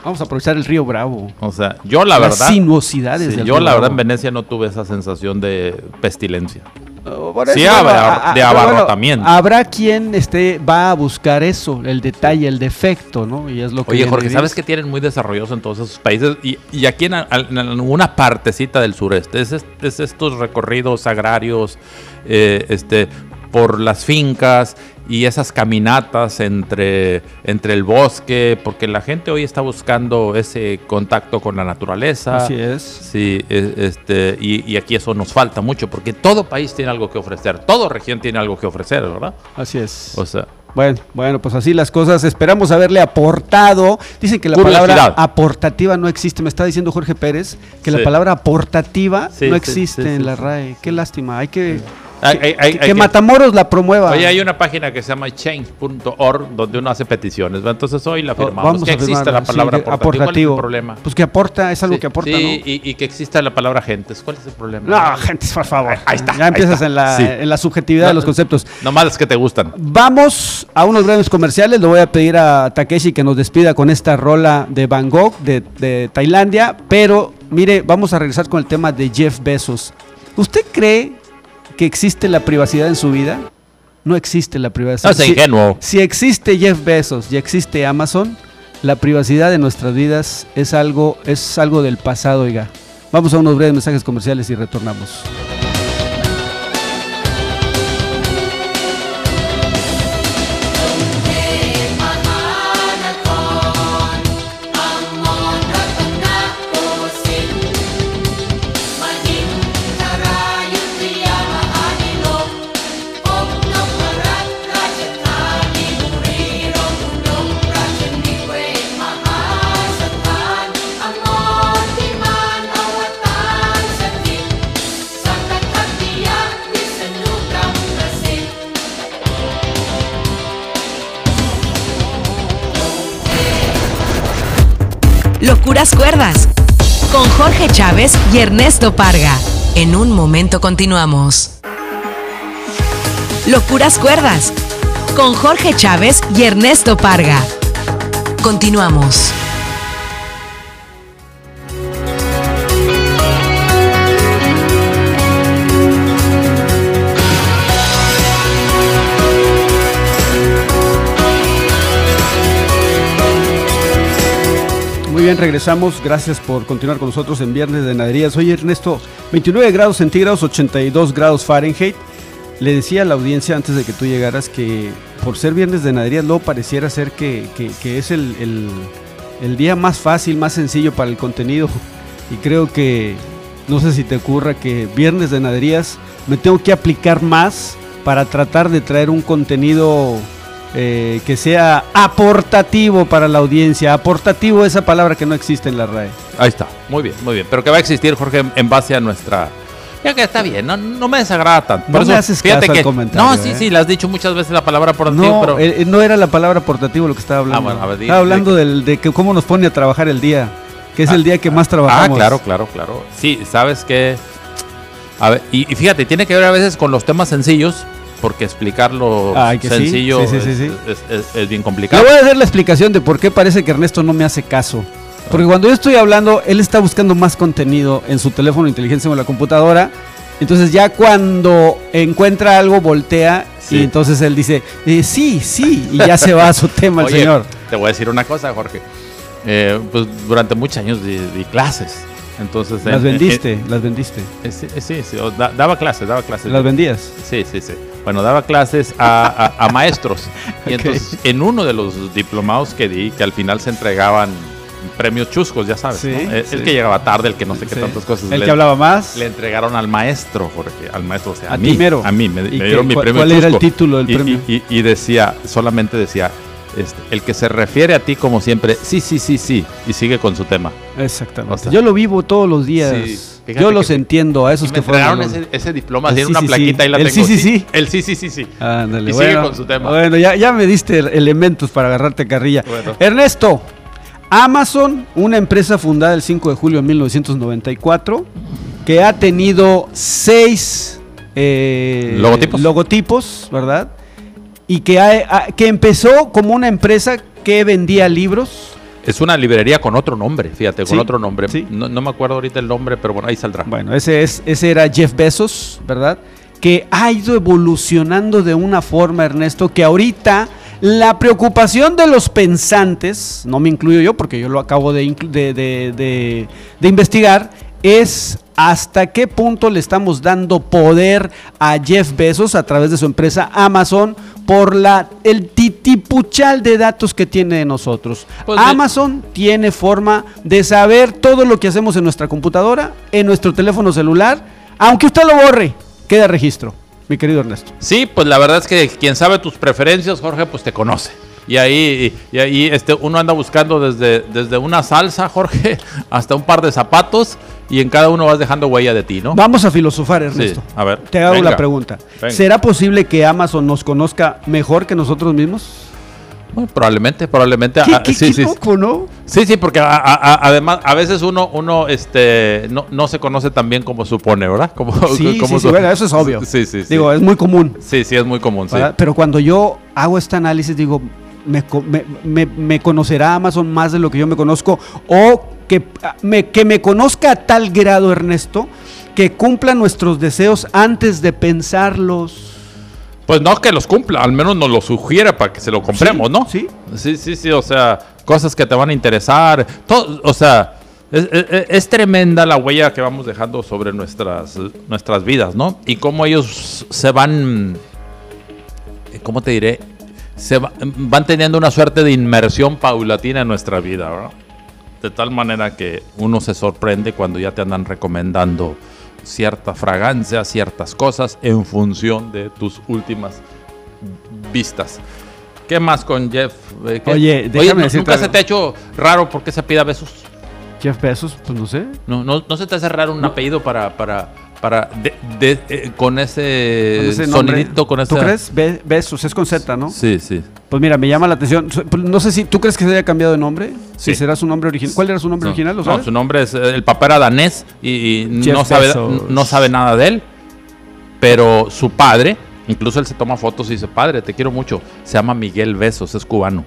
Vamos a aprovechar el río Bravo. o sea, yo la Las verdad, sinuosidades sí, del yo río la verdad Bravo. en Venecia no tuve esa sensación de pestilencia. Oh, Sí, eso, abar- a- a- de pero abarrotamiento. habrá quien este, va a buscar eso, el detalle, el defecto, ¿no? Y es lo que. Oye, viene Jorge, ¿sabes que tienen muy desarrollados en todos esos países? Y, y aquí en, al- en alguna partecita del sureste, es, est- es estos recorridos agrarios, eh, este, por las fincas y esas caminatas entre, entre el bosque, porque la gente hoy está buscando ese contacto con la naturaleza. Así es. Sí, e- este, y, y aquí eso nos falta mucho, porque todo país tiene algo que ofrecer, toda región tiene algo que ofrecer, ¿verdad? Así es. O sea, Bueno, bueno, pues así las cosas. Esperamos haberle aportado. Dicen que la Curiosidad. palabra aportativa no existe. Me está diciendo Jorge Pérez que la palabra aportativa Sí, no existe sí, en la. RAE. Qué lástima. Hay que Hay- hay- hay- que, Matamoros la promueva. Oye, hay una página que se llama change.org donde uno hace peticiones. Entonces hoy la O- firmamos. que a existe firmarla, la palabra sí, aportativo. ¿Cuál es aportativo. el problema? Pues que aporta, es algo Sí, que aporta, sí, ¿no? y, y que exista la palabra gentes. ¿Cuál es el problema? No, gente, por favor. Ahí está, Ya ahí empiezas está. en la, Sí. en la subjetividad de los conceptos. Nomás es que te gustan. Vamos a unos breves comerciales. Le voy a pedir a Takeshi que nos despida con esta rola de Bangkok, de, de Tailandia. Pero, mire, vamos a regresar con el tema de Jeff Bezos. ¿Usted cree que existe la privacidad en su vida? No existe la privacidad. No ingenuo. si existe Jeff Bezos y existe Amazon, la privacidad de nuestras vidas es algo, es algo del pasado, oiga. Vamos a unos breves mensajes comerciales y retornamos. Locuras Cuerdas. Con Jorge Chávez y Ernesto Parga. En un momento continuamos. Locuras Cuerdas. Con Jorge Chávez y Ernesto Parga. Continuamos. Bien, regresamos. Gracias por continuar con nosotros en Viernes de Naderías. Oye, Ernesto, 29 grados centígrados, 82 grados Fahrenheit. Le decía a la audiencia antes de que tú llegaras que por ser Viernes de Naderías, luego pareciera ser que, que- es el, el- el día más fácil, más sencillo para el contenido. Y creo que, no sé si te ocurra que Viernes de Naderías me tengo que aplicar más para tratar de traer un contenido eh, que sea aportativo para la audiencia. Aportativo, esa palabra que no existe en la RAE. Ahí está. Muy bien, muy bien. Pero que va a existir, Jorge, en- base a nuestra. Ya que está bien, no, no me desagrada tanto. No me haces caso al comentario, No, sí, ¿eh? sí, le has dicho muchas veces la palabra por antiguo, No, pero. eh, eh, no era la palabra portativo lo que estaba hablando. Ah, bueno, a ver, estaba hablando di- del, de que cómo nos pone a trabajar el día, que es el día que más Ah, trabajamos. claro, claro, claro. Sí, sabes que. A ver, y, y fíjate, tiene que ver a veces con los temas sencillos, porque explicarlo sencillo sí, sí, sí, es, bien Le complicado. voy a hacer la explicación de por qué parece que Ernesto no me hace caso. Porque cuando yo estoy hablando, él está buscando más contenido en su teléfono inteligente o en la computadora. Entonces ya cuando encuentra algo, voltea Sí. y entonces él dice, eh, sí, sí, y ya se va a su tema el Oye, señor. Te voy a decir una cosa, Jorge. Eh, pues durante muchos años di, di clases. Entonces, Las en- vendiste, en- las vendiste. eh, sí, sí, sí, o da- daba clases, daba clases. Las vendías. Sí, sí, sí. Bueno, daba clases a, a- a maestros. Y entonces, en uno de los diplomados que di, que al final se entregaban premios chuscos, ya sabes. Sí, ¿no? El, sí. el que llegaba tarde, el que no sé qué Sí. tantas cosas. El le, que hablaba más. le entregaron al maestro, Jorge. Al maestro, o sea, a, A mí. ti mero. A mí, me, ¿Y me qué- dieron mi premio cuál era el título del Y- premio? Y, y- y decía, solamente decía, este, el que se refiere a ti como siempre, sí, sí, sí, sí, y sigue con su tema. Exactamente. O sea, yo lo vivo todos los días. Sí, yo los entiendo a esos me que fueron. ese, ese diploma, El tiene sí, una sí, plaquita sí. y la El tengo. sí, sí, sí. El sí, sí, sí, sí. Ándale, Y sigue con su tema. Bueno, ya, ya me diste elementos para agarrarte carrilla. Bueno. Ernesto, Amazon, una empresa fundada el 5 de julio de 1994, que ha tenido seis eh, Logotipos. logotipos, ¿verdad? Y que, ha- que empezó como una empresa que vendía libros. Es una librería con otro nombre, fíjate, con Sí, otro nombre. sí. No, no me acuerdo ahorita el nombre, pero bueno, ahí saldrá. Bueno, ese, es, ese era Jeff Bezos, ¿verdad? Que ha ido evolucionando de una forma, Ernesto, que ahorita la preocupación de los pensantes, no me incluyo yo porque yo lo acabo de- de- de- de investigar, es hasta qué punto le estamos dando poder a Jeff Bezos a través de su empresa Amazon por la, el titipuchal de datos que tiene de nosotros. Pues de- Amazon tiene forma de saber todo lo que hacemos en nuestra computadora, en nuestro teléfono celular, aunque usted lo borre, queda registro, mi querido Ernesto. Sí, pues la verdad es que quien sabe tus preferencias, Jorge, pues te conoce. Y ahí, y ahí este, uno anda buscando desde, desde una salsa, Jorge, hasta un par de zapatos. Y en cada uno vas dejando huella de ti, ¿no? Vamos a filosofar, Ernesto. a ver, Te hago venga. la pregunta. Venga. ¿Será posible que Amazon nos conozca mejor que nosotros mismos? Bueno, probablemente, probablemente. ¿Qué, ah, qué- sí, qué sí, loco, no? sí, sí, porque a- a- a- además a veces uno, uno, este, no, no se conoce tan bien como supone, ¿verdad? Como, Sí, como sí, sí, bueno, eso es obvio. Sí, sí, sí. Digo, es muy común. sí, sí, es muy común, sí. Pero cuando yo hago este análisis, digo, me, me- me- conocerá Amazon más de lo que yo me conozco o que me, que me conozca a tal grado, Ernesto, que cumpla nuestros deseos antes de pensarlos. Pues no que los cumpla, al menos nos lo sugiere para que se lo compremos, Sí, ¿no? sí. Sí, sí, sí, o sea, cosas que te van a interesar. Todo, o sea, es, es- es tremenda la huella que vamos dejando sobre nuestras, nuestras vidas, ¿no? Y cómo ellos se van, ¿cómo te diré? Se va- van teniendo una suerte de inmersión paulatina en nuestra vida, ¿verdad? De tal manera que uno se sorprende cuando ya te andan recomendando cierta fragancia, ciertas cosas en función de tus últimas vistas. ¿Qué más con Jeff? Eh, ¿qué? Oye, déjame ¿nu- decirte ¿Nunca algo. se te ha hecho raro porque se pida besos? Jeff Bezos, pues no sé. ¿No, no, no se te hace raro un apellido para, para, para de- de- eh, con ese, Con ese sonidito, con ¿Tú esa- crees? Be- Bezos, es con Z, ¿no? Sí, sí. Pues mira, me llama la atención. Pues No sé si, ¿tú crees que se haya cambiado de nombre? Sí. Si será su nombre original. ¿Cuál era su nombre No, original? ¿Lo no, su nombre es. El papá era danés y, no, sabe, Bezos. no sabe nada de él. Pero su padre, incluso él se toma fotos y dice: Padre, te quiero mucho. Se llama Miguel Besos, es cubano.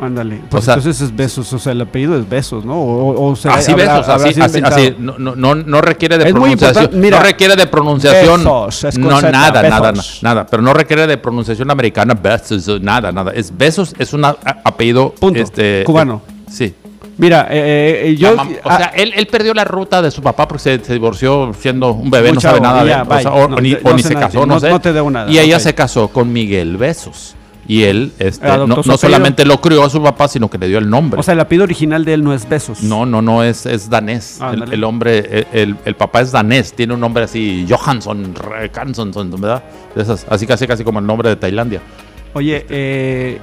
Ándale. Pues O sea- entonces es Besos, o sea, el apellido es Besos, ¿no? O, o- será- Así habrá- Besos, habrá así, así, así. No, no, no, requiere de Es pronunciación. mira, no requiere de pronunciación. Besos, es no, nada, nada, Besos. nada. Pero no requiere de pronunciación americana. Besos, nada, nada. Es Besos, es un apellido. Punto. Este, Cubano. eh, sí. Mira, eh, eh, yo. La mam- o ah, sea, él, él perdió la ruta de su papá porque se, se divorció siendo un bebé, no sabe nada de. O, sea, ni, se nada, casó, no, sé. no te debo nada, Y ella se casó con Miguel Besos. Y él este, no, no solamente lo crió a su papá, sino que le dio el nombre. o sea, el apellido original de él no es Besos. no, no, no, es, es danés. Ah, el, hombre, el, el- papá es danés, tiene un nombre así, Johansson, Hansson, ¿verdad? De esas, así casi casi como el nombre de Tailandia. Oye, eh,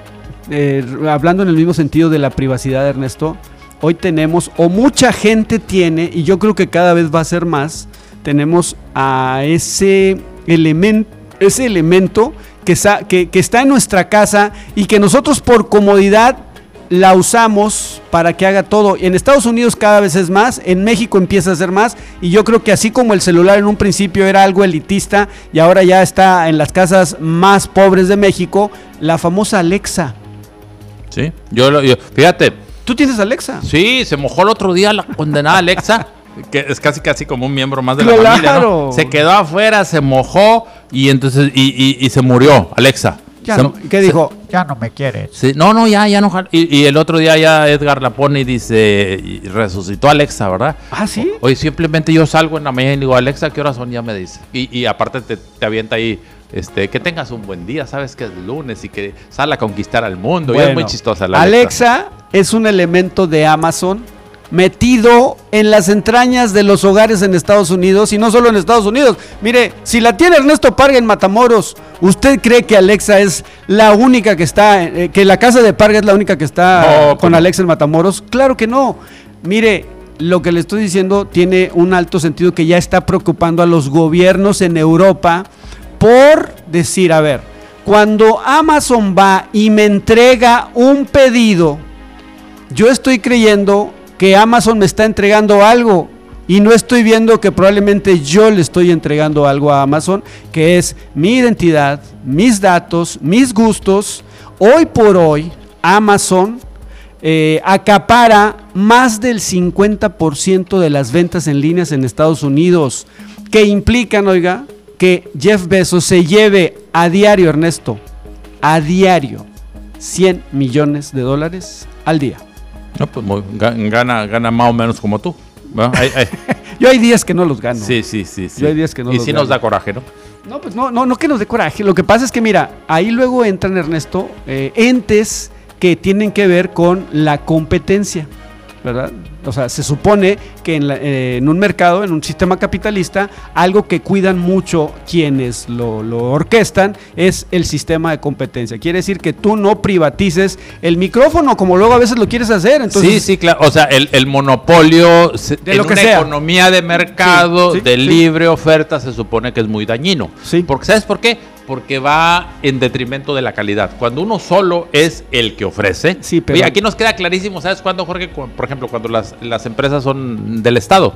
eh, hablando en el mismo sentido de la privacidad, Ernesto, hoy tenemos, o mucha gente tiene, y yo creo que cada vez va a ser más, tenemos a ese elemento, ese elemento que, que está en nuestra casa y que nosotros por comodidad la usamos para que haga todo. En Estados Unidos cada vez es más, en México empieza a ser más y yo creo que así como el celular en un principio era algo elitista y ahora ya está en las casas más pobres de México, la famosa Alexa. Sí, yo, lo- yo- fíjate, ¿Tú tienes Alexa? Sí, se mojó el otro día la condenada Alexa, que es casi casi como un miembro más de la Claro. familia, ¿no? Se quedó afuera, se mojó y entonces y, y- y se murió Alexa. Ya Se- no. ¿Qué se- dijo? Ya no me quieres. sí, no, no, ya, ya no. Y, y el otro día ya Edgar la pone y dice, y resucitó a Alexa, ¿verdad? Ah, ¿sí? Hoy simplemente yo salgo en la mañana y digo, Alexa, ¿qué horas son? Ya me dice. Y, y aparte te, te avienta ahí, este, que tengas un buen día, sabes que es lunes y que sal a conquistar al mundo. y es muy chistosa la Alexa. Alexa es un elemento de Amazon metido en las entrañas de los hogares en Estados Unidos y no solo en Estados Unidos. Mire, si la tiene Ernesto Parga en Matamoros, ¿usted cree que Alexa es la única que está, eh, que la casa de Parga es la única que está No, con. Alexa en Matamoros? Claro que no. Mire, lo que le estoy diciendo tiene un alto sentido que ya está preocupando a los gobiernos en Europa por decir, a ver, cuando Amazon va y me entrega un pedido, yo estoy creyendo que Amazon me está entregando algo y no estoy viendo que probablemente yo le estoy entregando algo a Amazon, que es mi identidad, mis datos, mis gustos. Hoy por hoy, Amazon eh, acapara más del 50% de las ventas en líneas en Estados Unidos, que implican, oiga, que Jeff Bezos se lleve a diario, Ernesto, a diario, 100 millones de dólares al día. No, pues gana, gana más o menos como tú. Yo hay días que no los gano. Sí, sí, sí. sí. Yo hay días que no y los sí nos da coraje, ¿no? No, pues no, no, no que nos dé coraje. Lo que pasa es que, mira, ahí luego entran, Ernesto, eh, entes que tienen que ver con la competencia, ¿verdad? O sea, se supone que en, la- eh, en un mercado, en un sistema capitalista, algo que cuidan mucho quienes lo, lo orquestan es el sistema de competencia. Quiere decir que tú no privatices el micrófono como luego a veces lo quieres hacer. Entonces, sí, sí, claro. O sea, el, el monopolio De en lo que una sea. economía de mercado, Sí, sí, de sí. libre oferta, se supone que es muy dañino. Sí. Porque, ¿Sabes por qué? Porque va en detrimento de la calidad. Cuando uno solo es el que ofrece. Sí, pero- Oye, aquí nos queda clarísimo, ¿sabes cuándo, Jorge? Por ejemplo, cuando las, las empresas son del Estado.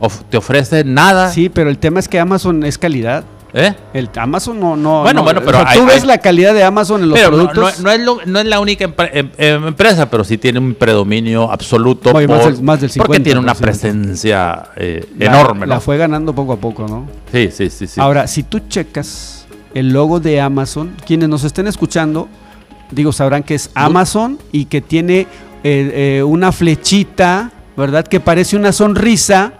Of- te ofrecen nada. Sí, pero el tema es que Amazon es calidad. ¿Eh? El Amazon no, no. Bueno, no, bueno, o pero sea, hay- tú ves hay- la calidad de Amazon en los Pero productos. no- no es lo- no es la única empre- em- em- empresa, pero sí tiene un predominio absoluto. Más del- más del porque tiene una 50%. presencia eh, la- enorme. La fue ganando poco a poco, ¿no? Sí, sí, sí. sí. Ahora, si tú checas el logo de Amazon, quienes nos estén escuchando, digo, sabrán que es Amazon y que tiene eh, eh, una flechita, ¿verdad? Que parece una sonrisa.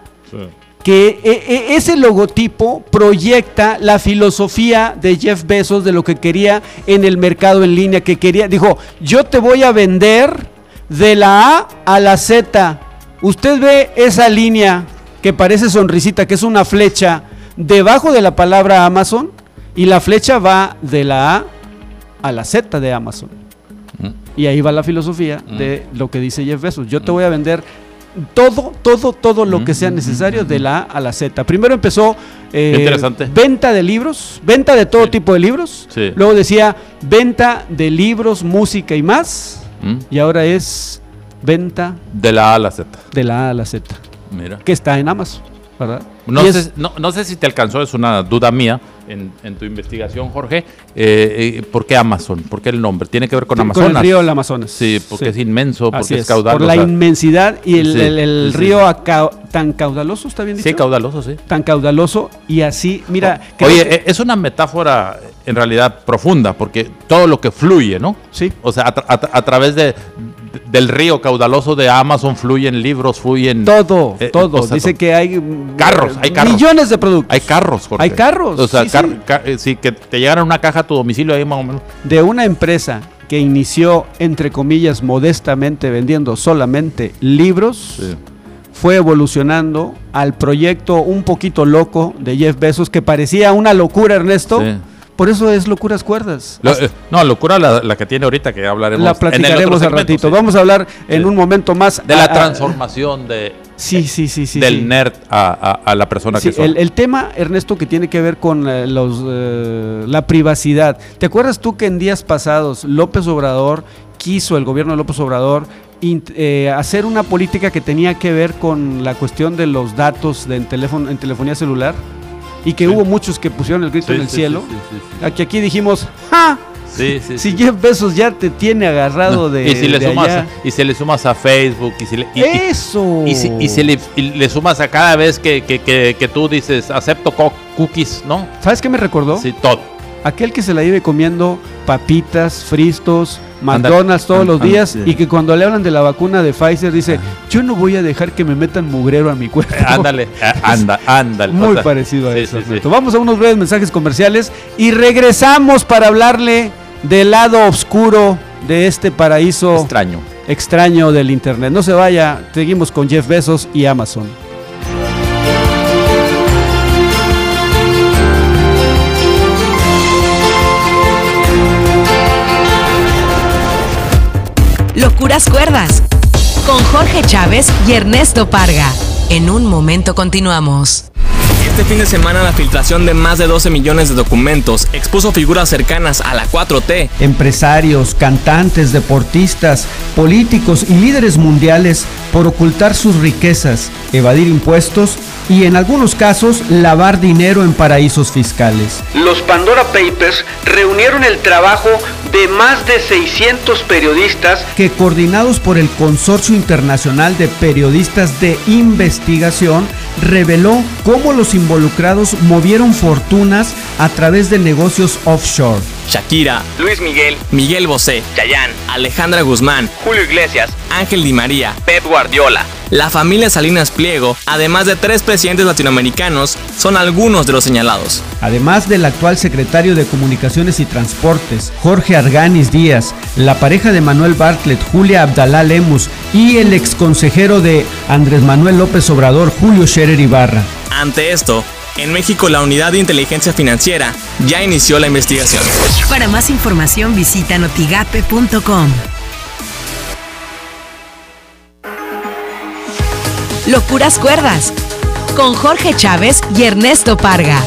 Que eh, eh, ese logotipo proyecta la filosofía de Jeff Bezos de lo que quería en el mercado en línea, que quería, dijo, yo te voy a vender de la A a la Z. Usted ve esa línea que parece sonrisita, que es una flecha, debajo de la palabra Amazon, y la flecha va de la A a la Z de Amazon. Mm. Y ahí va la filosofía de lo que dice Jeff Bezos. Yo te voy a vender todo, todo, todo lo que sea necesario de la A a la Z. Primero empezó eh, venta de libros, venta de todo Sí. tipo de libros. Sí. Luego decía venta de libros, música y más. ¿Mm? Y ahora es venta De la A a la Z. de la A a la Z, Mira. que está en Amazon, ¿verdad? No sé, no, no sé si te alcanzó, es una duda mía en, en tu investigación, Jorge. Eh, eh, ¿Por qué Amazon? ¿Por qué el nombre? ¿Tiene que ver con con Amazonas? el río del Amazonas. Sí, porque es inmenso, porque es, es, caudaloso. Por la inmensidad y el, Sí, el- río acá- tan caudaloso, ¿está bien dicho? Sí, caudaloso, sí. Tan caudaloso y así, mira. Oye, que- eh, es una metáfora en realidad profunda, porque todo lo que fluye, ¿no? sí. O sea, a, tra- a tra- a través de- del río caudaloso de Amazon fluyen libros, fluyen... Todo, eh, todo. o sea, Dice que hay Carros, hay carros. Millones de productos. Hay carros, Jorge. Hay carros, O sea, sí, car- sí. ca- eh, sí, que te llegaran una caja a tu domicilio ahí más o menos. De una empresa que inició, entre comillas, modestamente vendiendo solamente libros, fue evolucionando al proyecto un poquito loco de Jeff Bezos, que parecía una locura, Ernesto. Sí. Por eso es locuras cuerdas. Lo- eh, no, locura la, la que tiene ahorita, que hablaremos La platicaremos al ratito. sí. Vamos a hablar en Sí. un momento más De la a- a- transformación de, Sí, sí, sí, sí. del sí. nerd a, a- a la persona Sí, que son. el, el tema, Ernesto, que tiene que ver con eh, los, eh, la privacidad. ¿Te acuerdas tú que en días pasados López Obrador quiso, el gobierno de López Obrador, eh, hacer una política que tenía que ver con la cuestión de los datos de en, teléfono, en telefonía celular? Y que Sí. hubo muchos que pusieron el grito Sí, en el sí, cielo. Aquí, aquí dijimos, ¡ja! Si. Jeff Bezos ya te tiene agarrado de, y si le sumas allá. y si le sumas a Facebook y si le, y, ¡Eso! y si, y si le, y le sumas a cada vez que, que, que, que tú dices acepto co- cookies, ¿no? ¿Sabes qué me recordó? Sí, todo. Aquel que se la vive comiendo papitas, fristos, McDonald's todos los días y que cuando le hablan de la vacuna de Pfizer dice, yo no voy a dejar que me metan mugrero a mi cuerpo. Ándale, anda, ándale. Muy parecido a sí, eso. sí, sí. Ernesto. Vamos a unos breves mensajes comerciales y regresamos para hablarle del lado oscuro de este paraíso Extraño. extraño del Internet. No se vaya, seguimos con Jeff Bezos y Amazon. Locuras Cuerdas. Con Jorge Chávez y Ernesto Parga. En un momento continuamos. Este fin de semana la filtración de más de 12 millones de documentos expuso figuras cercanas a la 4T. Empresarios, cantantes, deportistas, políticos y líderes mundiales por ocultar sus riquezas, evadir impuestos y en algunos casos lavar dinero en paraísos fiscales. Los Pandora Papers reunieron el trabajo de más de 600 periodistas que coordinados por el Consorcio Internacional de Periodistas de Investigación reveló cómo los involucrados movieron fortunas a través de negocios offshore. Shakira, Luis Miguel, Miguel Bosé, Chayanne, Alejandra Guzmán, Julio Iglesias, Ángel Di María, Pep Guardiola. La familia Salinas Pliego, además de tres presidentes latinoamericanos, son algunos de los señalados. Además del actual secretario de Comunicaciones y Transportes, Jorge Arganis Díaz, la pareja de Manuel Bartlett, Julia Abdalá Lemus y el exconsejero de Andrés Manuel López Obrador, Julio Scherer Ibarra. Ante esto, en México la Unidad de Inteligencia Financiera ya inició la investigación. Para más información visita notigape.com. Locuras Cuerdas con Jorge Chávez y Ernesto Parga.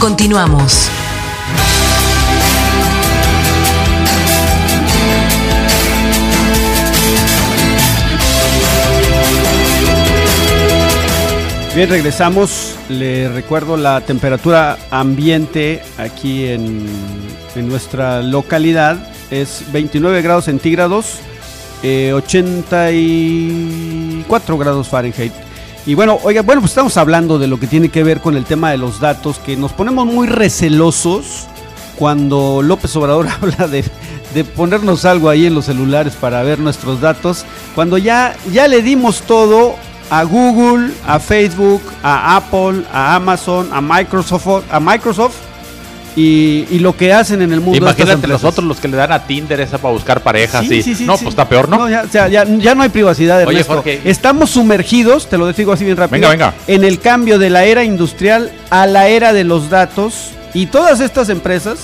Continuamos. Bien, regresamos. Le recuerdo la temperatura ambiente aquí en, en nuestra localidad. Es 29 grados centígrados, eh, 84 grados Fahrenheit. Y bueno, oiga, bueno, pues estamos hablando de lo que tiene que ver con el tema de los datos, que nos ponemos muy recelosos cuando López Obrador habla de, de ponernos algo ahí en los celulares para ver nuestros datos, cuando ya, ya le dimos todo a Google, a Facebook, a Apple, a Amazon, a Microsoft, a Microsoft y, y lo que hacen en el mundo. Imagínate nosotros los que le dan a Tinder esa para buscar parejas. Sí, y- sí, sí, no, pues está peor, ¿no? ya, o sea, ya- ya no hay privacidad, Oye, Ernesto. Jorge. Estamos sumergidos, te lo digo así bien rápido, Venga, venga. en el cambio de la era industrial a la era de los datos y todas estas empresas,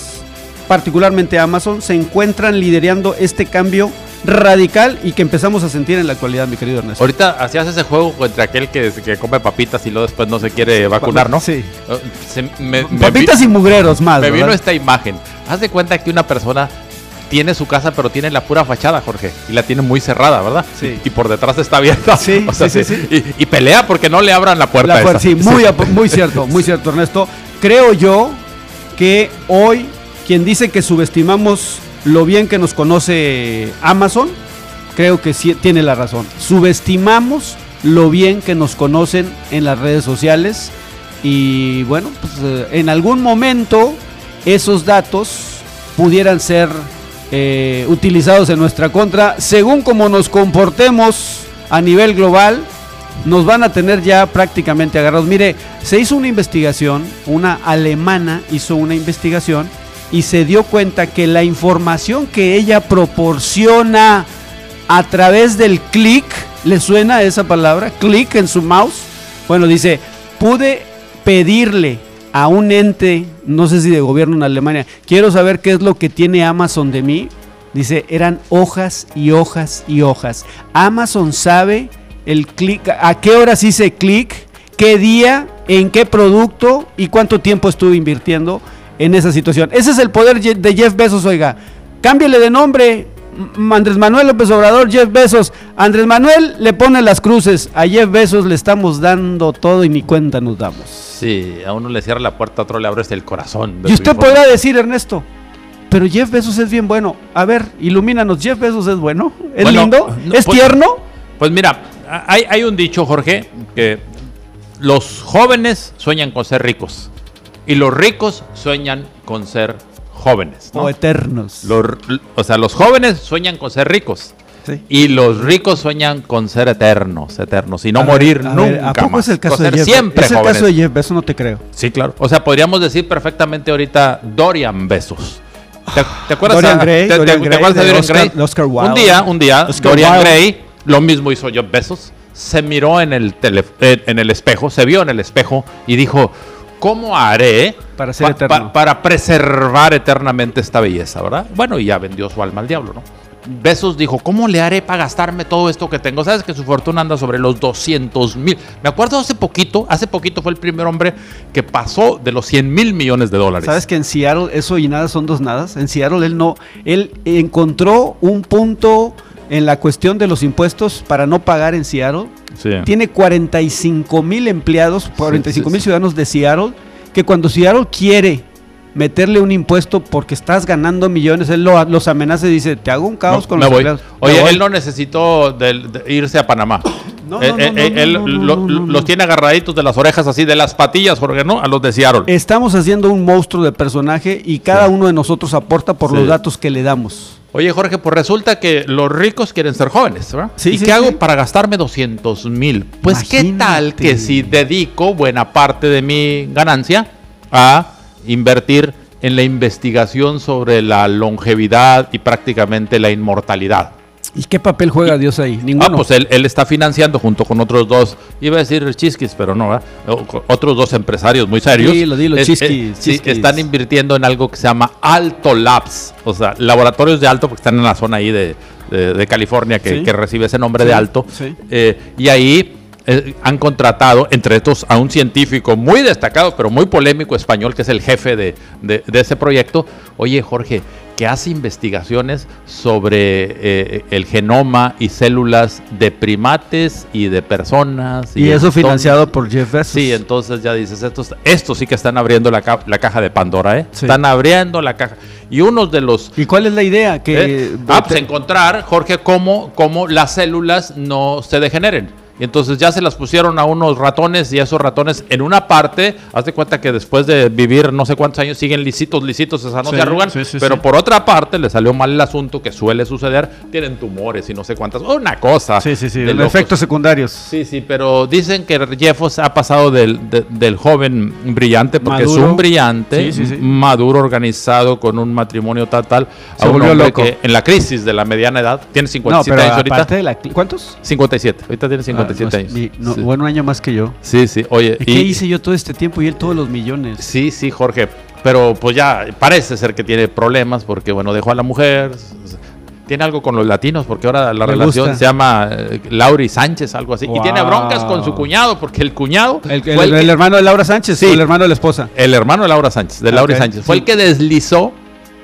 particularmente Amazon, se encuentran liderando este cambio radical y que empezamos a sentir en la actualidad, mi querido Ernesto. Ahorita hacías ese juego contra aquel que, que come papitas y luego después no se quiere vacunar, ¿no? Sí. Se- me, me Papitas vi- y mugreros más. me vino esta imagen. Haz de cuenta que una persona tiene su casa, pero tiene la pura fachada, Jorge. Y la tiene muy cerrada, ¿verdad? Sí. Y, y por detrás está abierta. Sí, O sea, sí, sí, Y, y pelea porque no le abran la puerta. La esa. puer- sí, muy, muy cierto, muy cierto, Ernesto. Creo yo que hoy quien dice que subestimamos lo bien que nos conoce Amazon, creo que sí tiene la razón. Subestimamos lo bien que nos conocen en las redes sociales y bueno, pues, eh, en algún momento esos datos pudieran ser eh, utilizados en nuestra contra según como nos comportemos a nivel global nos van a tener ya prácticamente agarrados. Mire, se hizo una investigación, una alemana hizo una investigación y se dio cuenta que la información que ella proporciona a través del clic, ¿le suena esa palabra? Clic en su mouse. Bueno, dice, pude pedirle a un ente, no sé si de gobierno en Alemania, quiero saber qué es lo que tiene Amazon de mí. Dice, eran hojas y hojas y hojas. Amazon sabe el clic, a qué horas hice clic, qué día, en qué producto y cuánto tiempo estuve invirtiendo en esa situación. Ese es el poder de Jeff Bezos, oiga. Cámbiale de nombre. Andrés Manuel López Obrador, Jeff Bezos. Andrés Manuel le pone las cruces. A Jeff Bezos le estamos dando todo y ni cuenta nos damos. Sí, a uno le cierra la puerta, a otro le abres el corazón. Y usted podrá decir, Ernesto, pero Jeff Bezos es bien bueno. A ver, ilumínanos. Jeff Bezos es bueno. ¿Es Bueno, lindo? ¿Es pues- tierno? Pues mira, hay, hay un dicho, Jorge, que los jóvenes sueñan con ser ricos y los ricos sueñan con ser jóvenes. ¿no? O eternos. Los o sea, los jóvenes sueñan con ser ricos Sí. y los ricos sueñan con ser eternos, eternos y no A morir ver, nunca ver, ¿A poco más. es el caso Con de Jeff? siempre ¿Es el jóvenes. caso de Jeff Bezos? No te creo. Sí, claro. O sea, podríamos decir perfectamente ahorita Dorian Besos. ¿Te, te acuerdas? Dorian a- Gray, te- te- Dorian te Gray, acuerdas de Dorian Gray? Oscar Wilde. Un día, un día, Oscar Dorian Wilde. Gray, lo mismo hizo Jeff Bezos, se miró en el, tele- en el espejo, se vio en el espejo y dijo, ¿cómo haré Para ser eterno. para preservar eternamente esta belleza, verdad? Bueno, y ya vendió su alma al diablo, ¿no? Besos dijo, ¿cómo le haré para gastarme todo esto que tengo? ¿Sabes que su fortuna anda sobre los 200 mil? Me acuerdo hace poquito, hace poquito fue el primer hombre que pasó de los 100 mil millones de dólares. ¿Sabes que en Seattle eso y nada son dos nadas? En Seattle él no, él encontró un punto en la cuestión de los impuestos para no pagar en Seattle. Sí. Tiene 45 mil empleados, 45 mil sí. ciudadanos de Seattle, que cuando Seattle quiere meterle un impuesto porque estás ganando millones, él lo- los amenaza y dice, te hago un caos No, con los voy. empleados. Oye, voy. él no necesitó de irse a Panamá. No, no, no, eh, no, no, él lo- los tiene agarraditos de las orejas así, de las patillas, Jorge, ¿no? A los de Seattle. Estamos haciendo un monstruo de personaje y cada uno de nosotros aporta por Sí. los datos que le damos. Oye, Jorge, pues resulta que los ricos quieren ser jóvenes, ¿verdad? Sí, ¿Y sí, qué hago para gastarme 200 mil? Pues qué tal que si dedico buena parte de mi ganancia a invertir en la investigación sobre la longevidad y prácticamente la inmortalidad. ¿Y qué papel juega Dios ahí? Ninguno. Ah, pues él, él está financiando junto con otros dos, iba a decir chisquis, pero no, ¿verdad? Otros dos empresarios muy serios. Dilo, dilo, Es- chisquis, eh, sí, chisquis. están invirtiendo en algo que se llama Alto Labs, o sea, laboratorios de alto, porque están en la zona ahí de, de- de California que, Sí. que recibe ese nombre de Sí, alto. sí. Eh, y ahí eh, han contratado, entre estos, a un científico muy destacado, pero muy polémico español, que es el jefe de, de- de ese proyecto. Oye, Jorge, que hace investigaciones sobre eh, el genoma y células de primates y de personas. y eso entonces- financiado por Jeff Bezos. Sí, entonces ya dices, estos, estos sí que están abriendo la, ca- la caja de Pandora, ¿eh? Sí. Están abriendo la caja. Y unos de los... ¿Y cuál es la idea? Que ¿eh? Ah, pues encontrar, Jorge, cómo, cómo las células no se degeneren. Y entonces ya se las pusieron a unos ratones y esos ratones en una parte, haz de cuenta que después de vivir no sé cuántos años siguen lisitos, lisitos, o sea, no Sí, se arrugan, sí, sí, pero por otra parte le salió mal el asunto que suele suceder, tienen tumores y no sé cuántas, una cosa. Sí, sí, sí. de efectos secundarios. Sí, sí, pero dicen que Jeffos ha pasado del, de- del joven brillante, porque es Maduro. un brillante, maduro, organizado, con un matrimonio tal, tal, Se a un volvió hombre loco. que en la crisis de la mediana edad, tiene No, 57 pero años ahorita. de la... ¿Cuántos? 57, ahorita tiene 57 Ah, no, años. mi- no, sí. Bueno, un año más que yo. sí, sí, oye. ¿Y qué hice yo todo este tiempo y él todos los millones? Sí, sí, Jorge, pero pues ya parece ser que tiene problemas porque, bueno, dejó a la mujer. Tiene algo con los latinos, porque ahora la Me relación gusta. se llama eh, Lauri Sánchez, algo así. Y tiene broncas con su cuñado, porque el cuñado ¿El, el- el que- el hermano de Laura Sánchez Sí. o el hermano de la esposa? El hermano de Laura Sánchez, de Laura Ok, Sánchez, fue sí. el que deslizó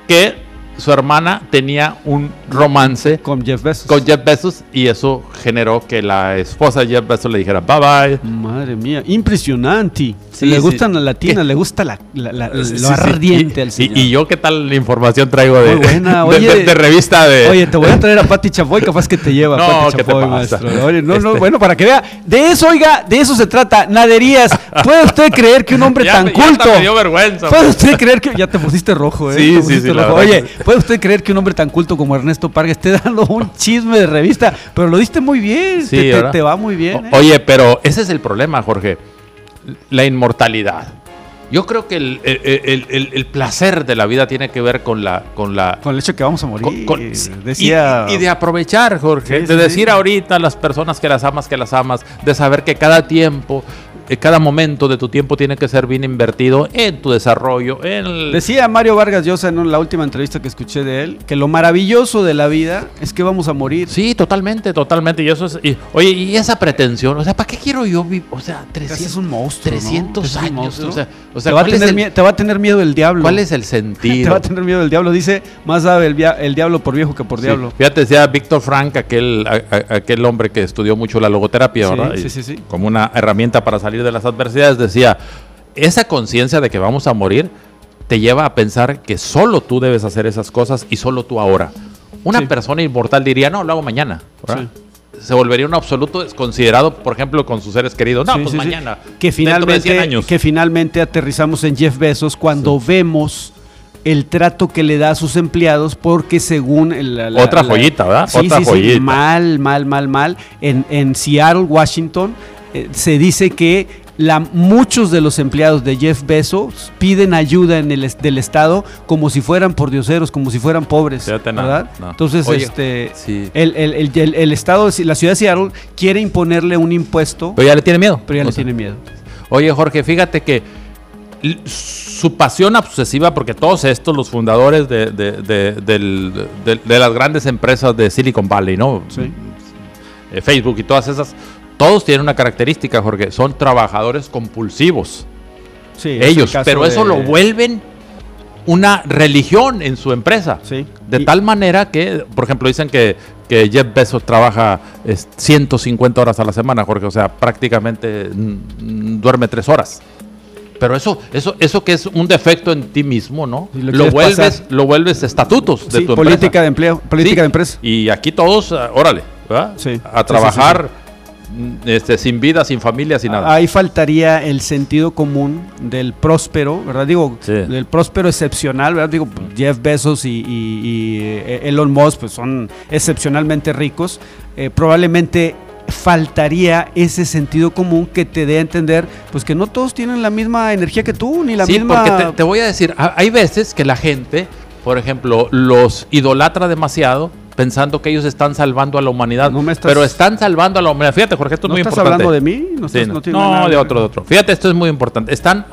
que su hermana tenía un romance Con Jeff Bezos. con Jeff Bezos y eso generó que la esposa de Jeff Bezos le dijera bye bye. Madre mía, impresionante. Sí, le sí. gustan las latinas, le gusta la, la- la- Sí, lo sí, ardiente al señor. y yo qué tal información traigo de, Muy buena, de- oye. de- de revista de... Oye, te voy a traer a Pati Chapoy, capaz que te lleva No, Pati ¿qué te Chapoy, pasa? maestro. Oye, no, no, Este- bueno, para que vea. De eso, oiga, de eso se trata. Naderías. ¿Puede usted creer que un hombre Ya tan ya culto... me dio vergüenza. ¿Puede usted creer que... Ya te pusiste rojo, ¿eh? Sí, Te sí, pusiste sí, la Oye, ¿puede usted creer que un hombre tan culto como Ernesto Parga esté dando un chisme de revista? Pero lo diste muy bien. Sí, te, te- va muy bien, ¿eh? Oye, pero ese es el problema, Jorge. La inmortalidad. Yo creo que el, el- el- placer de la vida tiene que ver con la... Con la Con el hecho que vamos a morir. con- con- Decía... y, y de aprovechar, Jorge. Sí, de sí, decir sí. ahorita a las personas que las amas, que las amas. De saber que cada tiempo, cada momento de tu tiempo tiene que ser bien invertido en tu desarrollo, en el- Decía Mario Vargas Llosa en la última entrevista que escuché de él que lo maravilloso de la vida es que vamos a morir. Sí, totalmente, totalmente. Y eso es. y- oye, y esa pretensión, o sea, ¿para qué quiero yo vivir? O sea, Te haces 300, un monstruo. ¿no? 300 Te haces un años. monstruo. O sea, o sea te, va a ¿cuál, es tener el, mie- te va a tener miedo el diablo. cuál es el Te sentido? va a tener miedo el diablo. Dice, más sabe el, diablo por viejo que por Sí, diablo. Fíjate, decía Víctor Frank, aquel, a- a- aquel hombre que estudió mucho la logoterapia, Sí, ¿verdad? sí, sí, sí. Como una herramienta para salir de las adversidades, decía, esa conciencia de que vamos a morir te lleva a pensar que solo tú debes hacer esas cosas y solo tú ahora. Una Sí. persona inmortal diría, no, lo hago mañana. ¿verdad? Se volvería un absoluto desconsiderado, por ejemplo, con sus seres queridos. No, Sí, pues sí, sí. mañana. Que dentro de 100 finalmente, años. que finalmente aterrizamos en Jeff Bezos cuando vemos el trato que le da a sus empleados porque según la, la- Otra la- joyita, ¿verdad? Sí, Otra sí, sí, joyita. mal, mal, mal, mal. En, en Seattle, Washington, eh, se dice que la, muchos de los empleados de Jeff Bezos piden ayuda en el del Estado como si fueran pordioseros, como si fueran pobres, Fíjate, no, ¿verdad? no. Entonces, Oye, este, sí. el, el- el- Estado, la ciudad de Seattle quiere imponerle un impuesto, Pero ya le tiene miedo. pero ya le sea, tiene miedo. Oye, Jorge, fíjate que su pasión obsesiva, porque todos estos, los fundadores de, de- de- de las grandes empresas de Silicon Valley, ¿no? Sí. Eh, Facebook y todas esas, todos tienen una característica, Jorge, son trabajadores compulsivos. Sí, el Ellos, pero eso de- lo vuelven una religión en su empresa. Sí. De Y- tal manera que, por ejemplo, dicen que, que Jeff Bezos trabaja es, 150 horas a la semana, Jorge. O sea, prácticamente mm, duerme tres horas. Pero eso, eso, eso que es un defecto en ti mismo, ¿no? Lo vuelves, pasar. lo vuelves estatutos de Sí, tu política empresa. de empleo, política Sí, de empresa. Y aquí todos, ah, órale, ¿verdad? Sí, A trabajar este, sin vida, sin familia, sin nada. Ahí faltaría el sentido común del próspero, ¿verdad? Digo, Sí. del próspero excepcional, ¿verdad? Digo, Jeff Bezos y, y- y, eh, Elon Musk pues son excepcionalmente ricos. Eh, probablemente faltaría ese sentido común que te dé a entender pues que no todos tienen la misma energía que tú, ni la sí, misma... porque te, te voy a decir, ha- hay veces que la gente, por ejemplo, los idolatra demasiado pensando que ellos están salvando a la humanidad, No me estás- pero están salvando a la humanidad. Fíjate, Jorge, esto es ¿No muy estás importante. hablando de mí? No, Sí, estás- no, no nada de otro, de otro. Fíjate, esto es muy importante. Están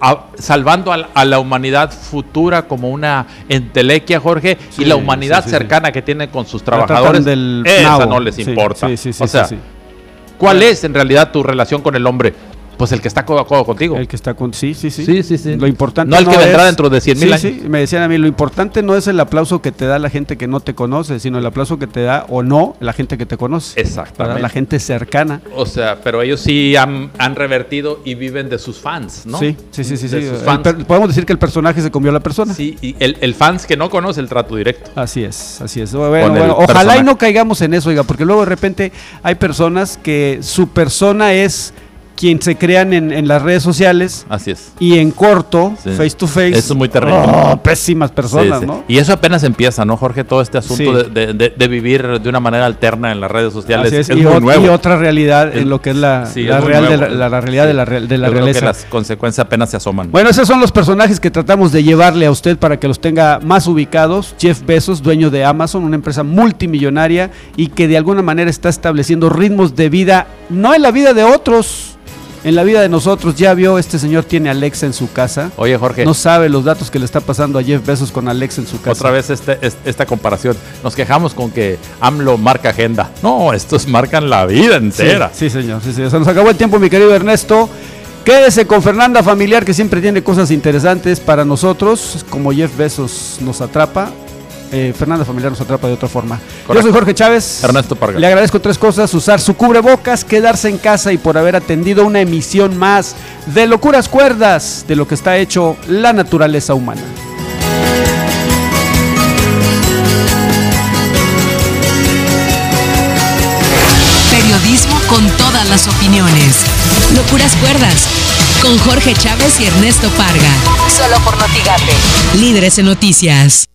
a- salvando a, la- a la humanidad futura como una entelequia, Jorge, Sí, y la humanidad sí, sí, sí. cercana que tienen con sus trabajadores, del esa nabo. no les Sí, importa. sí, sí, sí, o sea, sí, sí. ¿cuál es en realidad tu relación con el hombre? Pues el que está codo a codo contigo. El que está con... Sí, sí, sí. Sí, sí, sí. Lo importante No el que vendrá es- dentro de 100 mil Sí, años. sí, me decían a mí, lo importante no es el aplauso que te da la gente que no te conoce, sino el aplauso que te da o no la gente que te conoce. Exactamente. ¿verdad? La gente cercana. O sea, pero ellos sí han, han revertido y viven de sus fans, ¿no? Sí, sí, sí, sí. sí. De sus El fans. per- podemos decir que el personaje se comió a la persona. Sí, y el, el fans que no conoce el trato directo. Así es, así es. Bueno, bueno, ojalá personaje. y no caigamos en eso, oiga, porque luego de repente hay personas que su persona es quien se crean en, en las redes sociales Así es. y en corto, Sí. face to face. Eso es muy terrible. oh, pésimas personas, Sí, sí. ¿no? Y eso apenas empieza, ¿no, Jorge? Todo este asunto de, de- de- de vivir de una manera alterna en las redes sociales es, es, y, muy nuevo. y otra realidad Es- en lo que es la, la real de la, la realidad de la, de la Yo creo que las consecuencias apenas se asoman. Bueno, esos son los personajes que tratamos de llevarle a usted para que los tenga más ubicados. Jeff Bezos, dueño de Amazon, una empresa multimillonaria y que de alguna manera está estableciendo ritmos de vida, no en la vida de otros, en la vida de nosotros. Ya vio, este señor tiene Alexa en su casa. Oye, Jorge, No sabe los datos que le está pasando a Jeff Bezos con Alexa en su casa. otra vez este, es- esta comparación. Nos quejamos con que AMLO marca agenda. No, estos marcan la vida entera. Sí, señor. Sí, sí. Se nos acabó el tiempo, mi querido Ernesto. Quédese con Fernanda Familiar, que siempre tiene cosas interesantes para nosotros, como Jeff Bezos nos atrapa. Eh, Fernanda Familiar nos atrapa de otra forma. Yo soy Jorge Chávez. Ernesto Parga. Le agradezco tres cosas: usar su cubrebocas, quedarse en casa y por haber atendido una emisión más de Locuras Cuerdas, de lo que está hecho la naturaleza humana. Periodismo con todas las opiniones. Locuras Cuerdas. Con Jorge Chávez y Ernesto Parga. Solo por Notigate. Líderes en noticias.